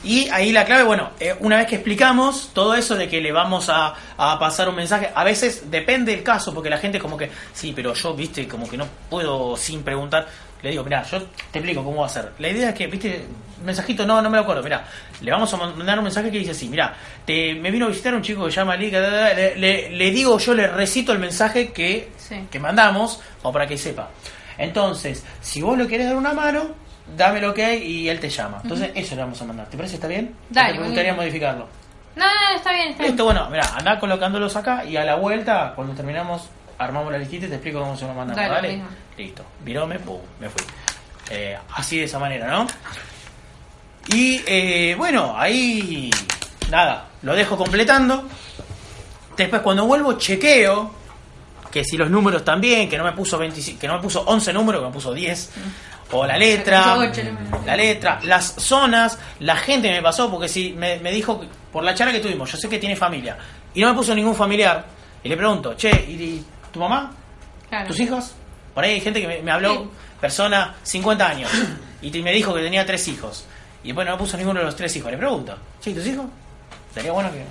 S2: Y ahí la clave, bueno, eh, una vez que explicamos todo eso de que le vamos a, a pasar un mensaje, a veces depende del caso, porque la gente como que, sí, pero yo, viste, como que no puedo sin preguntar. Le digo, mira, yo te explico cómo va a ser. La idea es que, viste, mensajito, no, no me lo acuerdo, mira, le vamos a mandar un mensaje que dice así, mira, te, me vino a visitar un chico que se llama Liga, le, le- le digo, yo le recito el mensaje que,
S3: Sí.
S2: que mandamos, o para que sepa. Entonces, si vos le querés dar una mano, dame lo que hay y él te llama. Entonces, eso le vamos a mandar. ¿Te parece está bien?
S3: Dale,
S2: ¿O
S3: muy
S2: ¿Te gustaría
S3: bien.
S2: modificarlo?
S3: No, no, está bien, está bien.
S2: Listo, bueno, mira, andá colocándolos acá y a la vuelta, cuando terminamos, armamos la listita y te explico cómo se lo mandamos.
S3: Dale, mismo.
S2: listo. Viróme, pum, me fui. Eh, así de esa manera, ¿no? Y eh, bueno, ahí nada, lo dejo completando. Después cuando vuelvo chequeo que si los números también, que no me puso 25, que no me puso 11 números, que me puso 10. O la letra,
S3: números.
S2: la letra, las zonas, la gente que me pasó, porque si me, me dijo, por la charla que tuvimos, yo sé que tiene familia, y no me puso ningún familiar, y le pregunto, che, ¿y tu mamá?
S3: Claro.
S2: ¿Tus hijos? Por ahí hay gente que me, me habló,
S3: Sí.
S2: persona 50 años, y te- me dijo que tenía tres hijos, y después no me puso ninguno de los tres hijos. Le pregunto, che, ¿y tus hijos? Sería bueno que...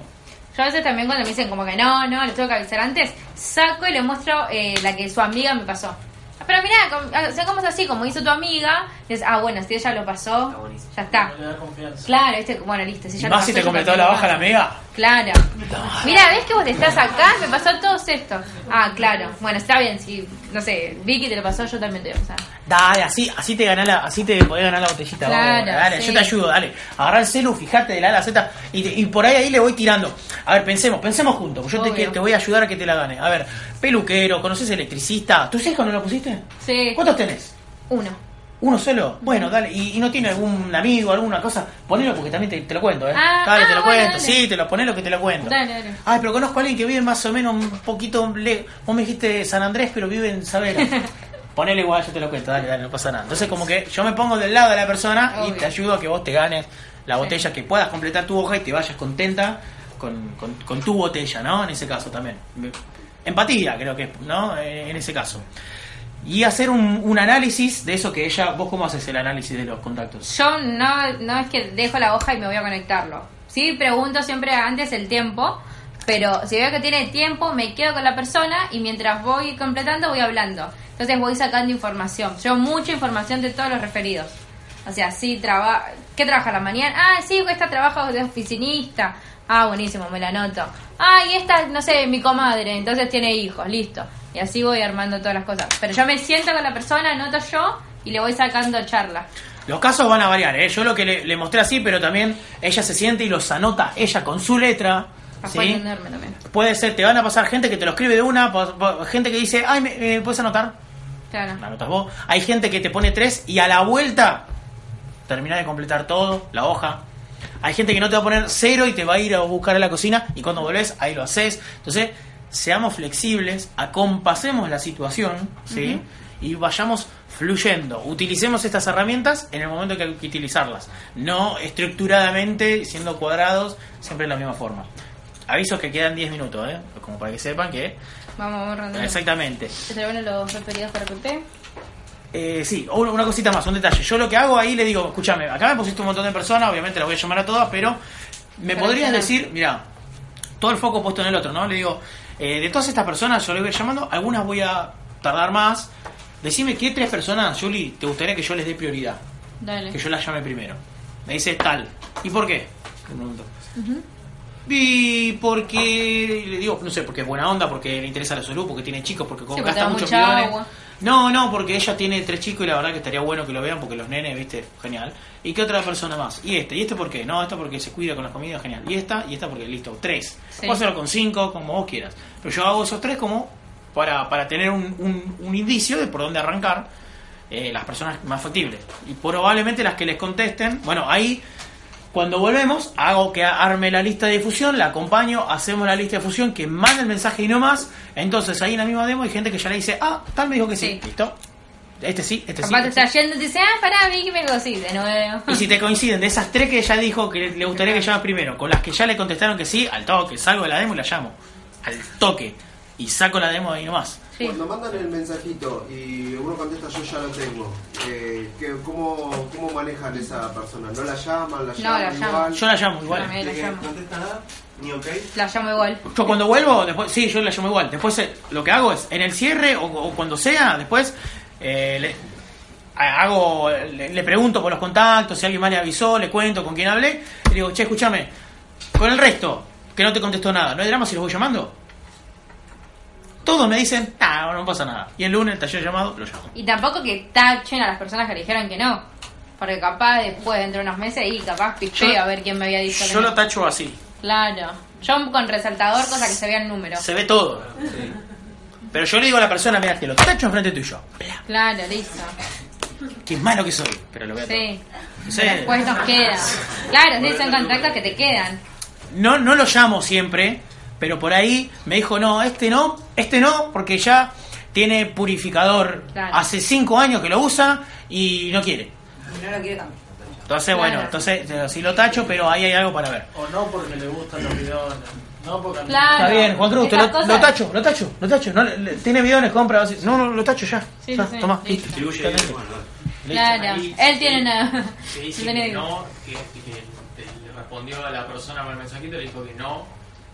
S3: Yo a veces también cuando me dicen como que no, no, les tengo que avisar antes, saco y le muestro eh, la que su amiga me pasó. Pero mirá, hacemos así, como hizo tu amiga, es, ah, bueno, si ella lo pasó, ya está.
S17: Le da confianza.
S3: Claro, este, bueno, listo. Si ya
S2: más si te completó la baja la amiga.
S3: Claro. Mira, ¿ves que vos estás acá? Me pasó todo esto. Ah, claro. Bueno, está bien. Si, no sé, Vicky te lo pasó, yo también te voy a pasar.
S2: Dale, así, así te ganás la, así te podés ganar la botellita.
S3: Claro,
S2: dale,
S3: sí.
S2: yo te ayudo, dale. Agarrá el celu, fijate de la A a la Z y, te- y por ahí ahí le voy tirando. A ver, pensemos, pensemos juntos. Yo te, que- te voy a ayudar a que te la gane. A ver, peluquero, ¿conoces electricista? ¿Tus hijos no lo pusiste?
S3: Sí.
S2: ¿Cuántos tenés?
S3: Uno.
S2: ¿Uno solo? Bueno, dale. ¿Y, y no tiene algún amigo, alguna cosa? Ponelo porque también te, te lo cuento, ¿eh?
S3: Ah,
S2: dale,
S3: ah,
S2: te lo
S3: bueno,
S2: cuento.
S3: dale.
S2: Sí, te lo ponelo que te lo cuento.
S3: Dale, dale.
S2: Ay, pero conozco a alguien que vive más o menos un poquito. Le... Vos me dijiste San Andrés, pero vive en Savera. Ponele igual, yo te lo cuento, dale, dale, no pasa nada. Entonces, como que yo me pongo del lado de la persona y te ayudo a que vos te ganes la botella, que puedas completar tu hoja y te vayas contenta con, con- con tu botella, ¿no? En ese caso también. Empatía, creo que es, ¿no? Eh, En ese caso. Y hacer un, análisis de eso que ella. ¿Vos cómo haces el análisis de los contactos?
S3: Yo no, no es que dejo la hoja y me voy a conectarlo. Sí, pregunto siempre antes el tiempo, pero si veo que tiene tiempo, me quedo con la persona y mientras voy completando voy hablando. Entonces voy sacando información. Yo mucha información de todos los referidos. O sea, sí, traba ¿qué trabaja la mañana? Ah, sí, esta trabaja de oficinista. Ah, buenísimo, me la anoto. Ah, y esta, no sé, mi comadre, entonces tiene hijos, listo. Y así voy armando todas las cosas. Pero yo me siento con la persona, anoto yo y le voy sacando charla.
S2: Los casos van a variar, ¿eh? Yo lo que le, le mostré así, pero también ella se siente y los anota ella con su letra.
S3: Para
S2: ¿sí?
S3: entenderme también.
S2: Puede ser, te van a pasar gente que te lo escribe de una, gente que dice, ay, ¿me, me puedes anotar?
S3: Claro.
S2: La anotas vos. Hay gente que te pone tres y a la vuelta termina de completar todo, la hoja. Hay gente que no te va a poner cero y te va a ir a buscar a la cocina y cuando volvés ahí lo haces. Entonces, seamos flexibles, acompasemos la situación, ¿sí? Y vayamos fluyendo. Utilicemos estas herramientas en el momento que hay que utilizarlas. No estructuradamente, siendo cuadrados, siempre de la misma forma. Avisos que quedan 10 minutos, ¿eh? Como para que sepan que...
S3: Vamos, vamos rondando.
S2: Exactamente.
S3: ¿Se te los referidos para que usted?
S2: Eh, sí, una cosita más, un detalle. Yo lo que hago ahí le digo, escúchame, acá me pusiste un montón de personas, obviamente las voy a llamar a todas, pero me
S3: Pero
S2: podrías decir, mira, todo el foco puesto en el otro, ¿no? Le digo, eh, de todas estas personas yo le voy llamando, algunas voy a tardar más. Decime qué tres personas, Julie, te gustaría que yo les dé prioridad,
S3: Dale.
S2: que yo las llame primero. Me dice tal. ¿Y por qué? Le pregunto. Y porque, le digo, no sé, porque es buena onda, porque le interesa la salud, porque tiene chicos, porque
S3: Sí,
S2: gasta muchos
S3: mucha
S2: millones.
S3: agua.
S2: No, no, porque ella tiene tres chicos y la verdad que estaría bueno que lo vean porque los nenes, viste, genial. ¿Y qué otra persona más? ¿Y este? ¿Y este por qué? No, esta porque se cuida con las comidas, genial. ¿Y esta? ¿Y esta porque listo? Tres.
S3: Sí.
S2: Puedo hacerlo con cinco, como vos quieras. Pero yo hago esos tres como para, para tener un, un- un indicio de por dónde arrancar eh, las personas más factibles. Y probablemente las que les contesten, bueno, ahí cuando volvemos, hago que arme la lista de difusión, la acompaño, hacemos la lista de difusión, que mande el mensaje y no más. Entonces ahí en la misma demo hay gente que ya le dice, ah, tal me dijo que sí. ¿Listo? Este sí, este sí.
S3: Capaz te
S2: este
S3: está yendo y te dice, ah, pará, Vicky me dijo sí, de nuevo.
S2: y si te coinciden de esas tres que ella dijo que le gustaría que llamas primero, con las que ya le contestaron que sí, al toque, salgo de la demo y la llamo. Al toque. Y saco la demo ahí nomás.
S15: Cuando mandan el mensajito y uno contesta yo ya lo tengo, eh, ¿qué- cómo, ¿cómo manejan esa persona? ¿No la llaman? ¿La
S3: No,
S15: llaman
S3: la llamo.
S15: igual?
S2: Yo la llamo igual.
S3: También la
S15: ¿De que
S3: llamo.
S15: no contesta nada? ¿Ni ok?
S3: La llamo igual.
S2: Yo cuando vuelvo, después, sí, yo la llamo igual. Después eh, lo que hago es, en el cierre o, o cuando sea, después eh, le, hago, le, le pregunto por los contactos, si alguien más le avisó, le cuento con quién hablé. Y digo, che, escúchame, con el resto, que no te contestó nada, ¿no hay drama si los voy llamando? Todos me dicen, ah, no pasa nada. Y el lunes, el taller llamado, lo llamo.
S3: Y tampoco que tachen a las personas que le dijeron que no. Porque capaz después, dentro de unos meses, y capaz picheo
S2: Yo-
S3: a ver quién me había dicho que
S2: Yo
S3: no.
S2: lo tacho así.
S3: Claro. Yo con resaltador, cosa que se vea el número.
S2: Se ve todo. Pero yo le digo a la persona, mira, te lo tacho enfrente tuyo.
S3: Claro, listo.
S2: Qué malo que soy. Pero lo veo.
S3: Sí.
S2: Sí.
S3: Después nos queda. Claro, sí, son contactos que te quedan.
S2: No, no lo llamo siempre, pero por ahí me dijo, no, este no, este no, porque ya tiene purificador.
S3: Claro.
S2: Hace cinco años que lo usa y no quiere.
S14: No lo quiere cambiar.
S2: Entonces,
S3: Claro.
S2: bueno, entonces eh, sí lo tacho, pero ahí hay algo para ver.
S17: O no porque le gustan los bidones. No porque
S3: Claro.
S2: Está bien, Juan Cruz, te lo, tacho, lo tacho, lo tacho. No, le- tiene bidones, compra. así. No, no, lo tacho ya.
S3: Sí,
S2: Ya,
S3: sí, sí.
S2: Tomá,
S3: Listo.
S2: listo.
S12: Distribuye bien,
S2: listo.
S3: Claro.
S19: Ahí
S3: Él
S19: sí,
S3: tiene una.
S19: que dice que no, que, que le respondió a la persona con el mensajito, le dijo que no,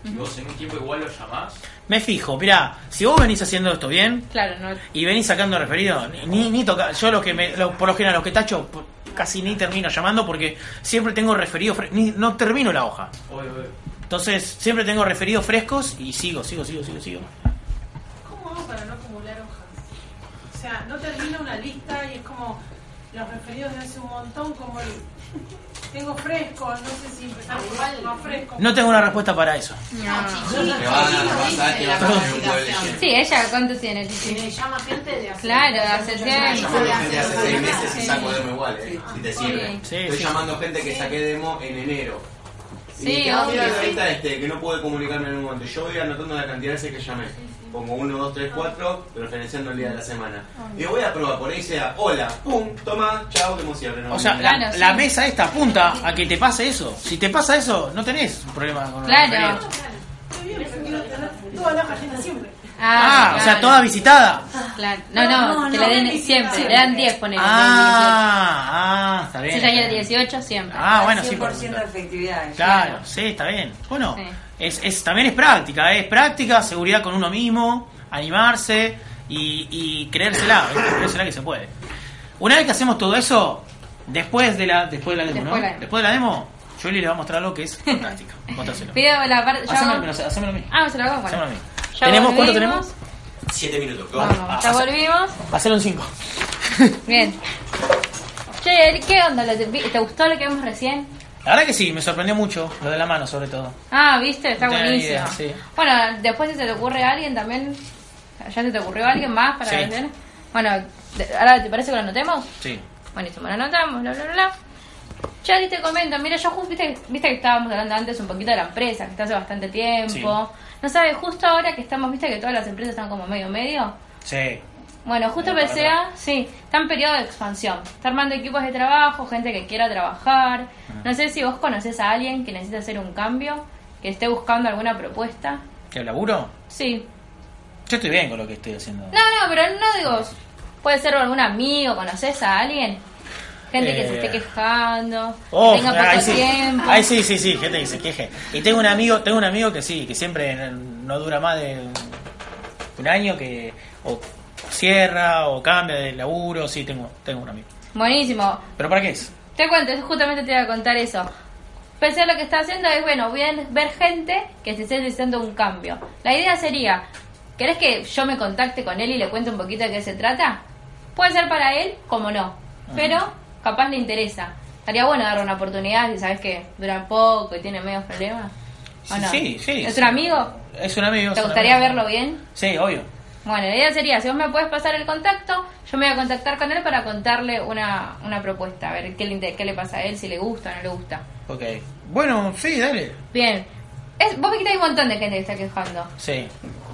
S19: y vos en un tiempo igual lo llamás.
S2: Me fijo, mirá, si vos venís haciendo esto bien
S3: Claro, no.
S2: y venís sacando referido, ni, ni, toca. Yo lo que me, lo- por lo general, los que tacho, casi ni termino llamando porque siempre tengo referido, fre- ni, no termino la hoja.
S19: Obvio, obvio.
S2: Entonces, siempre tengo referidos frescos y sigo, sigo, sigo, sigo, sigo.
S4: ¿Cómo hago para no acumular hojas? O sea, no termino una lista y es como los referidos de hace un montón, como el... Tengo fresco, no sé si empezar igual más fresco.
S2: No tengo una respuesta para eso.
S4: No,
S12: Te van a pasar, te van a.
S3: Sí, ella, ¿cuántos tiene?
S13: Me llama gente de hace
S3: Claro, hace tiempo.
S12: Llamando gente hace seis meses y saco demo igual, eh, si te sirve. Estoy llamando gente que saqué demo en enero.
S3: Sí,
S12: no,
S3: obvio.
S12: lista este, que no pude comunicarme en un momento. Yo voy anotando la cantidad de veces que llamé. Pongo 1, 2, 3, 4, referenciando el día de la semana. Y voy a probar, por ahí sea, hola, pum, toma, chao, demo cierre. no,
S2: O sea, la,
S3: Claro,
S2: la
S3: sí.
S2: mesa esta apunta a que te pase eso. Si te pasa eso, no tenés un problema con
S3: Claro.
S4: toda la llena siempre.
S2: Ah, o sea,
S3: claro.
S2: toda visitada.
S3: Claro. No, no,
S4: No,
S3: que
S4: no,
S3: le den
S4: no,
S3: siempre.
S4: no.
S3: Le dan 10, ponele.
S2: Ah, ah, está bien.
S3: Si ya quiere 18, siempre.
S2: Ah, bueno, sí.
S14: 100%
S2: por-
S14: de efectividad.
S2: Claro, sí, está bien. Bueno,
S3: Sí.
S2: Es, es, también es práctica, ¿eh? es práctica, seguridad con uno mismo, animarse y, y creérsela, ¿eh? creérsela que se puede. Una vez que hacemos todo eso, después de la, después de la demo,
S3: Después de la
S2: ¿no?
S3: demo.
S2: Después de la demo, Julie le va a mostrar algo que es fantástica. Mostrárselo.
S3: Pido la parte. ya
S2: Hacémelo, hacémelo a mí.
S3: Ah, se lo hago. Bueno.
S2: A mí.
S3: Ya
S2: ¿Tenemos cuánto tenemos?
S12: Siete minutos.
S3: Vamos, ya volvimos.
S2: Hacelo en 5.
S3: Bien. Che, ¿qué onda? ¿Te, te gustó lo que vimos recién?
S2: La verdad que sí, me sorprendió mucho, lo de la mano sobre todo.
S3: Ah, viste, está
S2: No
S3: buenísimo.
S2: idea, sí.
S3: Bueno, después si se te ocurre a alguien también. ¿Ya se te ocurrió a alguien más para
S2: Sí.
S3: vender? Bueno, ahora te parece que lo anotemos.
S2: Sí.
S3: Buenísimo, lo anotamos, bla, bla, bla, bla. Ya te comento, mira, yo justo, viste, viste que estábamos hablando antes un poquito de la empresa, que está hace bastante tiempo.
S2: Sí.
S3: No sabes, justo ahora que estamos, viste que todas las empresas están como medio medio.
S2: Sí.
S3: Bueno, justo
S2: para
S3: PCA, sí, está en periodo de expansión. Está armando equipos de trabajo, gente que quiera trabajar. No sé si vos conocés a alguien que necesite hacer un cambio, que esté buscando alguna propuesta.
S2: ¿Qué laburo?
S3: Sí.
S2: Yo estoy bien con lo que estoy haciendo.
S3: No, no, pero no digo, puede ser algún amigo, ¿conoces a alguien? Gente que se
S2: Eh.
S3: esté quejando,
S2: Oh,
S3: que tenga poco
S2: ahí sí.
S3: tiempo.
S2: Ahí sí, sí, sí, gente que se queje. Y tengo un amigo, tengo un amigo que sí, que siempre no dura más de un año que o cierra o cambia de laburo, sí, tengo, tengo un amigo.
S3: Buenísimo.
S2: ¿Pero para qué es?
S3: Te cuento, justamente te iba a contar eso. Pensé lo que está haciendo es, bueno, voy a ver gente que se esté necesitando un cambio. La idea sería, ¿querés que yo me contacte con él y le cuente un poquito de qué se trata? Puede ser para él, como no. Pero capaz le interesa. Estaría bueno darle una oportunidad si sabes que dura poco y tiene medios problemas. ¿O no?
S2: Sí, sí.
S3: ¿Es
S2: sí.
S3: un amigo?
S2: Es un amigo.
S3: ¿Te gustaría
S2: amigo.
S3: verlo bien?
S2: Sí, obvio.
S3: Bueno, la idea sería, si vos me puedes pasar el contacto, yo me voy a contactar con él para contarle una, una propuesta, a ver qué le, qué le pasa a él, si le gusta o no le gusta.
S2: Ok. Bueno, sí, dale.
S3: Bien. Es, vos me que hay un montón de gente que está quejando.
S2: Sí.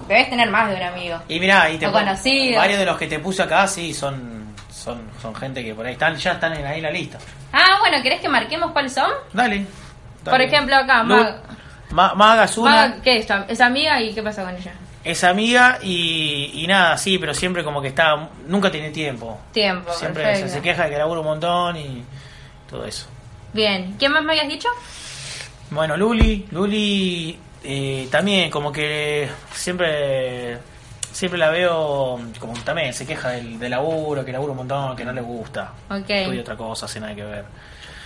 S3: Debes tener más de un amigo.
S2: Y mirá, y te
S3: O conocido.
S2: varios de los que te puse acá sí son son son gente que por ahí están ya están en ahí la lista.
S3: Ah, bueno, ¿querés que marquemos cuáles son?
S2: Dale.
S3: Por ejemplo, acá,
S2: Lu-
S3: Mag,
S2: Ma- Maga es una,
S3: Mag- ¿qué es? ¿Es amiga y qué pasa con ella?
S2: Es amiga y, y nada, sí, pero siempre como que está nunca tiene tiempo.
S3: Tiempo,
S2: Siempre
S3: perfecto.
S2: se, queja de que labura un montón y todo eso.
S3: Bien. ¿Quién más me habías dicho?
S2: Bueno, Luli, Luli eh, también como que siempre siempre la veo como que también se queja del, del laburo, que labura un montón, que no le gusta.
S3: Ok.
S2: Estudia otra cosa, hace nada que ver.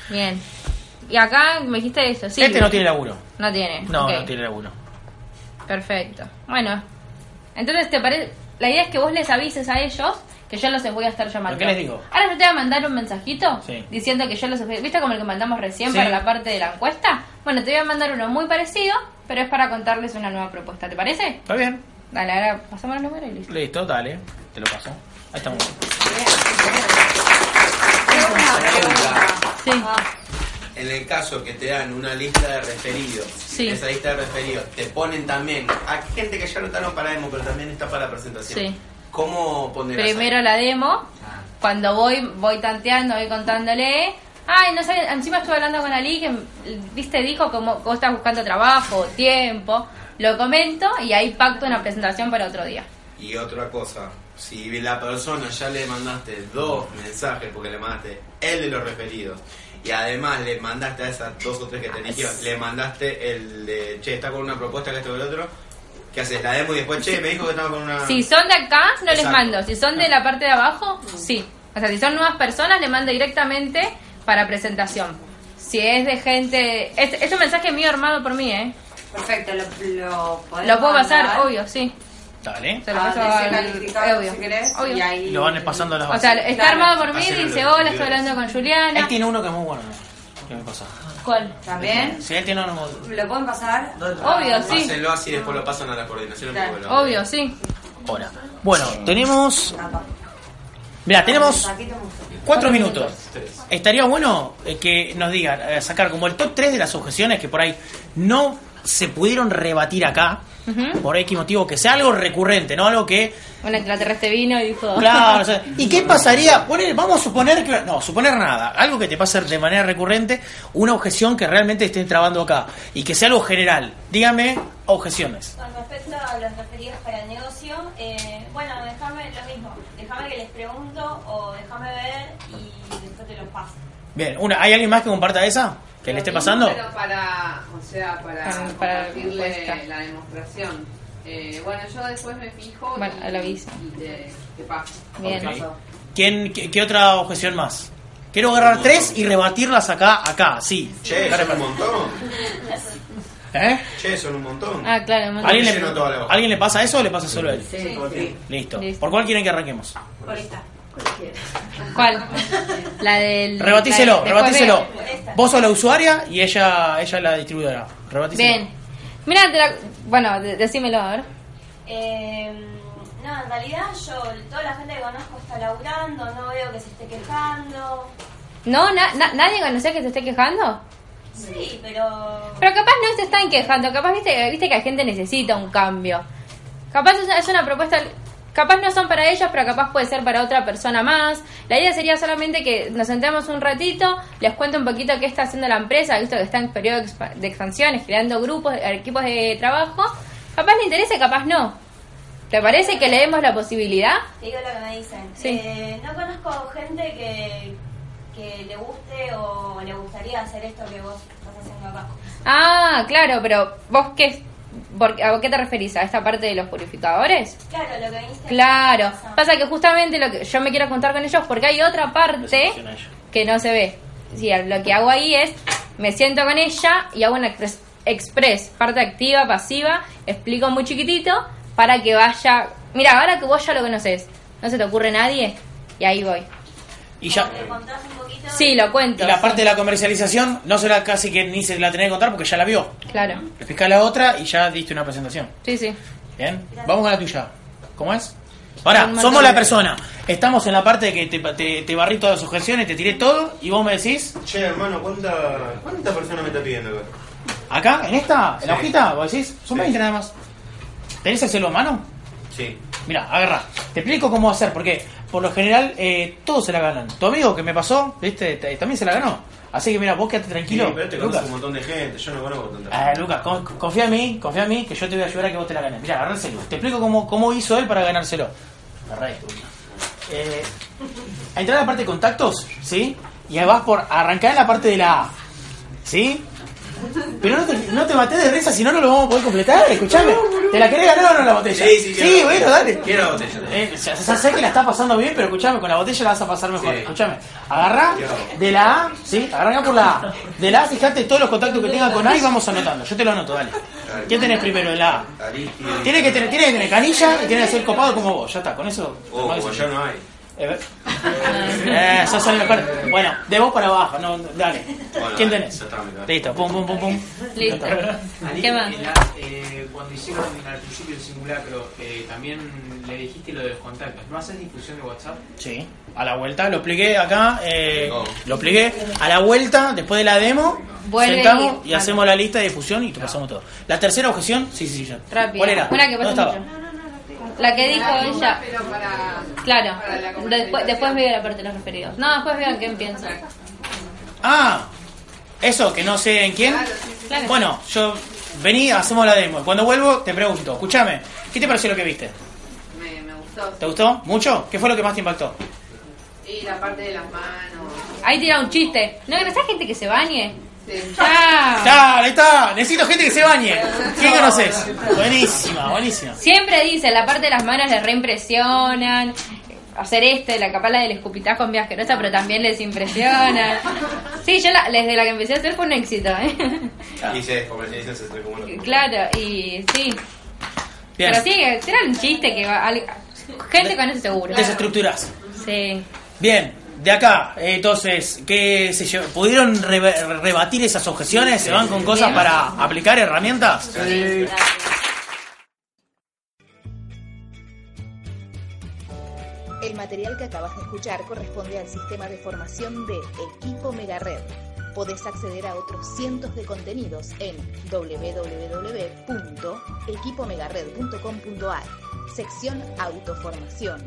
S3: Bien. Y acá me dijiste esto, sí.
S2: este no tiene laburo.
S3: No tiene.
S2: No, no tiene laburo.
S3: Perfecto. Bueno, entonces te parece. La idea es que vos les avises a ellos que yo los voy a estar llamando.
S2: ¿Pero qué les digo?
S3: Ahora yo te voy a mandar un mensajito
S2: Sí.
S3: diciendo que yo los ¿Viste como el que mandamos recién
S2: Sí.
S3: para la parte de la encuesta? Bueno, te voy a mandar uno muy parecido, pero es para contarles una nueva propuesta. ¿Te parece?
S2: Está bien.
S3: Dale, ahora pasamos el número y listo.
S2: Listo, dale. Te lo paso. Ahí estamos.
S3: Sí.
S12: En el caso que te dan una lista de referidos,
S3: Sí.
S12: esa lista de referidos te ponen también a gente que ya no está no para demo, pero también está para presentación.
S3: Sí.
S12: ¿Cómo poner
S3: Primero la demo. Cuando voy, voy tanteando, voy contándole. Ay, no sé, encima estuve hablando con Ali que, viste, dijo como vos estás buscando trabajo, tiempo. Lo comento y ahí pacto una presentación para otro día.
S12: Y otra cosa, si la persona ya le mandaste dos mensajes porque le mandaste el de los referidos y además le mandaste a esas dos o tres que te eligieron, le mandaste el de, che, está con una propuesta que esto que el otro, ¿qué haces? La demo y después, che, me dijo que estaba con una...
S3: Si son de acá, no les mando. Si son de la parte de abajo, sí. O sea, si son nuevas personas, le mando directamente para presentación. Si es de gente... Es, es un mensaje mío armado por mí, ¿eh?
S5: Perfecto, lo, lo
S3: Lo puedo pasar, obvio, sí.
S2: Dale.
S3: Se lo
S5: a
S3: paso al- obvio,
S5: si querés,
S3: obvio.
S5: y ahí...
S2: Lo van pasando a las
S3: O sea,
S2: bases.
S3: está armado por mí,
S2: Hacelo
S3: dice,
S2: los
S3: hola, estoy hablando con Juliana.
S2: Él tiene uno que es muy bueno. ¿Qué me pasa?
S3: ¿Cuál?
S5: ¿También?
S2: Si él tiene uno
S5: ¿Lo pueden pasar?
S3: Obvio, sí.
S12: Pásenlo así después lo pasan a la coordinación.
S5: Claro.
S12: porque lo-
S3: Obvio, sí.
S2: Ahora. Bueno, tenemos. Mira, tenemos cuatro minutos. Estaría bueno eh, que nos digan, eh, sacar como el top 3 de las objeciones que por ahí no se pudieron rebatir acá, Por X motivo, que sea algo recurrente, no algo que
S3: Un extraterrestre vino y dijo...
S2: Claro, o sea, ¿y qué pasaría? Poner- vamos a suponer que. No, suponer nada. Algo que te pase de manera recurrente, una objeción que realmente esté trabando acá. Y que sea algo general. Dígame objeciones.
S20: Con respecto a los referidos para el negocio, eh, bueno, déjame lo mismo. Déjame que les pregunto o déjame ver y después te los paso.
S2: Bien, una, ¿hay alguien más que comparta esa? ¿Que le esté pasando?
S21: Pero para, o sea, para,
S3: Para- para
S21: compartirle
S3: respuesta.
S21: la demostración. Eh, bueno, yo después me fijo
S3: Bueno,
S21: y,
S3: aviso.
S21: y te, te paso.
S3: Bien.
S2: Ok. ¿Quién, qué, qué otra objeción más? Quiero agarrar tres y rebatirlas acá, acá, sí.
S12: Che, son un montón.
S2: ¿Eh?
S12: Che, son un montón.
S3: Ah, claro, un montón.
S2: ¿Alguien
S12: la
S2: le. ¿Alguien le pasa eso o le pasa solo a él?
S5: Sí, sí.
S2: Listo. ¿Por cuál quieren que arranquemos?
S5: Por esta.
S3: ¿Cuál? La del...
S2: Rebatíselo,
S3: la.
S2: Vos sos la usuaria y ella, ella es la distribuidora. Rebatíselo.
S3: Bien. Mira, bueno, de- decímelo, a ver.
S20: Eh, no, en realidad yo, toda la gente que conozco está laburando, no veo que se esté quejando.
S3: ¿No? Na- na- ¿Nadie conocía que se esté quejando?
S20: Sí, pero...
S3: Pero capaz no se están quejando, capaz viste, viste que la gente necesita un cambio. Capaz es una, es una propuesta, capaz no son para ellos, pero capaz puede ser para otra persona más. La idea sería solamente que nos sentemos un ratito, les cuento un poquito qué está haciendo la empresa, visto que está en periodo de expa- de expansiones, creando grupos, equipos de trabajo. Capaz le interesa, capaz no. ¿Te parece que le demos la posibilidad?
S20: Te digo lo que me dicen.
S3: Sí.
S20: Eh, no conozco gente que, que le guste o le gustaría hacer esto que vos estás haciendo acá.
S3: Ah, claro, pero vos qué, por- ¿a qué te referís? ¿A esta parte de los purificadores?
S20: Claro, lo que viniste.
S3: Claro, pasa que justamente lo que yo me quiero juntar con ellos porque hay otra parte que no se ve. Sí, lo que hago ahí es me siento con ella y hago una expres- express, parte activa, pasiva, explico muy chiquitito para que vaya. Mira, ahora que vos ya lo conoces, no se te ocurre nadie y ahí voy.
S2: Y ya.
S20: ¿Me contás un poquito?
S3: Sí, lo cuento.
S2: Y la
S3: sí.
S2: parte de la comercialización no se la casi que ni se la tenés que contar porque ya la vio.
S3: Claro,
S2: Le explicás la otra y ya diste una presentación.
S3: sí, sí.
S2: Bien, vamos con la tuya. ¿Cómo es? Ahora, somos la persona. Estamos en la parte de que te, te, te barrí todas las objeciones, te tiré todo y vos me decís,
S12: Che, hermano, ¿cuánta, cuánta persona me está pidiendo acá?
S2: acá, en esta, en la
S12: Sí.
S2: hojita, vos decís, son
S12: Sí.
S2: 20 nada más. ¿Tenés el celular a mano?
S12: Sí.
S2: Mira, agarra. Te explico cómo hacer, porque por lo general eh, todos se la ganan. Tu amigo que me pasó, viste, T- también se la ganó. Así que mira, vos quédate tranquilo.
S12: Sí, pero te conoce
S2: Lucas.
S12: un montón de gente, yo no conozco tanta
S2: Ah, Lucas, con- confía en mí, confía en mí, que yo te voy a ayudar a que vos te la ganes. Mira, celular. Te explico cómo, cómo hizo él para ganárselo. Agarrá esto. Eh, entrar a la parte de contactos, ¿sí? Y ahí vas por arrancar en la parte de la A, ¿sí? Pero no te, no te mates de risa, si no, no lo vamos a poder completar. Escuchame. ¿Te la querés ganar o no la botella?
S12: Sí, sí, quiero.
S2: bueno, dale.
S12: Quiero la botella.
S2: Eh, ya, ya sé que la está pasando bien, pero escuchame, con la botella la vas a pasar mejor.
S12: Sí.
S2: Escuchame. Agarrá de la A, ¿sí? Arranca por la A. De la A, fíjate todos los contactos que tenga con A y vamos anotando. Yo te lo anoto, dale. ¿Quién tenés primero de la A? Tiene que tener, tiene que tener canilla y tiene que ser copado como vos. Ya está, con eso.
S12: Oh, como yo no hay.
S2: Eh, eh, sos el mejor. Bueno, de vos para abajo, no, dale. ¿Quién tenés? Listo, pum, pum, pum, pum.
S3: Listo. ¿Qué más?
S19: eh, cuando hicieron al principio el simulacro, eh, también le dijiste lo de los contactos. ¿No haces difusión de WhatsApp?
S2: Sí, a la vuelta, lo expliqué acá, eh, lo expliqué. A la vuelta, después de la demo,
S3: Vuelve
S2: sentamos
S3: y-
S2: y, hacemos la lista de difusión y te pasamos todo. La tercera objeción, sí, sí, ya.
S3: Rápido.
S2: ¿Cuál era?
S3: Una que pasa mucho. La que dijo ella.
S21: Pero para.
S3: Claro.
S21: para la.
S3: Después, después veo la parte de los referidos. No, después vean quién piensa.
S2: Ah, eso, que no sé en quién.
S3: Claro.
S2: Bueno, yo vení, hacemos la demo. Cuando vuelvo, te pregunto, escúchame, ¿qué te pareció lo que viste?
S21: Me, me gustó.
S2: ¿Te gustó? ¿Mucho? ¿Qué fue lo que más te impactó?
S21: Y la parte de las manos.
S3: Ahí tira un chiste. ¿No conoces gente que se bañe?
S21: Sí.
S3: Chao.
S2: ¡Ya! Ahí está. Necesito gente que se bañe. ¿Quién conoces? Buenísima, buenísima.
S3: Siempre dice, la parte de las manos les reimpresionan. Hacer este, la capala del escupitajo en viaje asquerosa, pero también les impresiona. Sí, yo la- desde la que empecé a hacer fue un éxito, ¿eh?
S12: Se como loco.
S3: Claro, y sí.
S2: Bien.
S3: Pero sí, era un chiste que va, gente con eso seguro.
S2: Desestructurás.
S3: Sí.
S2: Bien, de acá, eh, entonces, ¿qué se llevó? ¿Pudieron re- rebatir esas objeciones? ¿Se van con cosas para aplicar herramientas?
S1: El material que acabas de escuchar corresponde al sistema de formación de Equipo Megared. Podés acceder a otros cientos de contenidos en www.equipomegared.com.ar, sección Autoformación,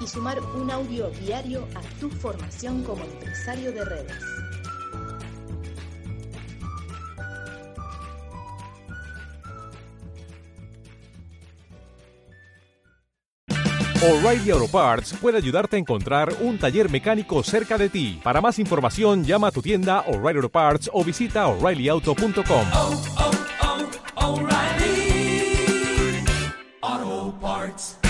S1: y sumar un audio diario a tu formación como empresario de redes.
S22: O'Reilly Auto Parts puede ayudarte a encontrar un taller mecánico cerca de ti. Para más información, llama a tu tienda O'Reilly Auto Parts o visita oreillyauto.com.
S23: oh, oh, O'Reilly Auto Parts.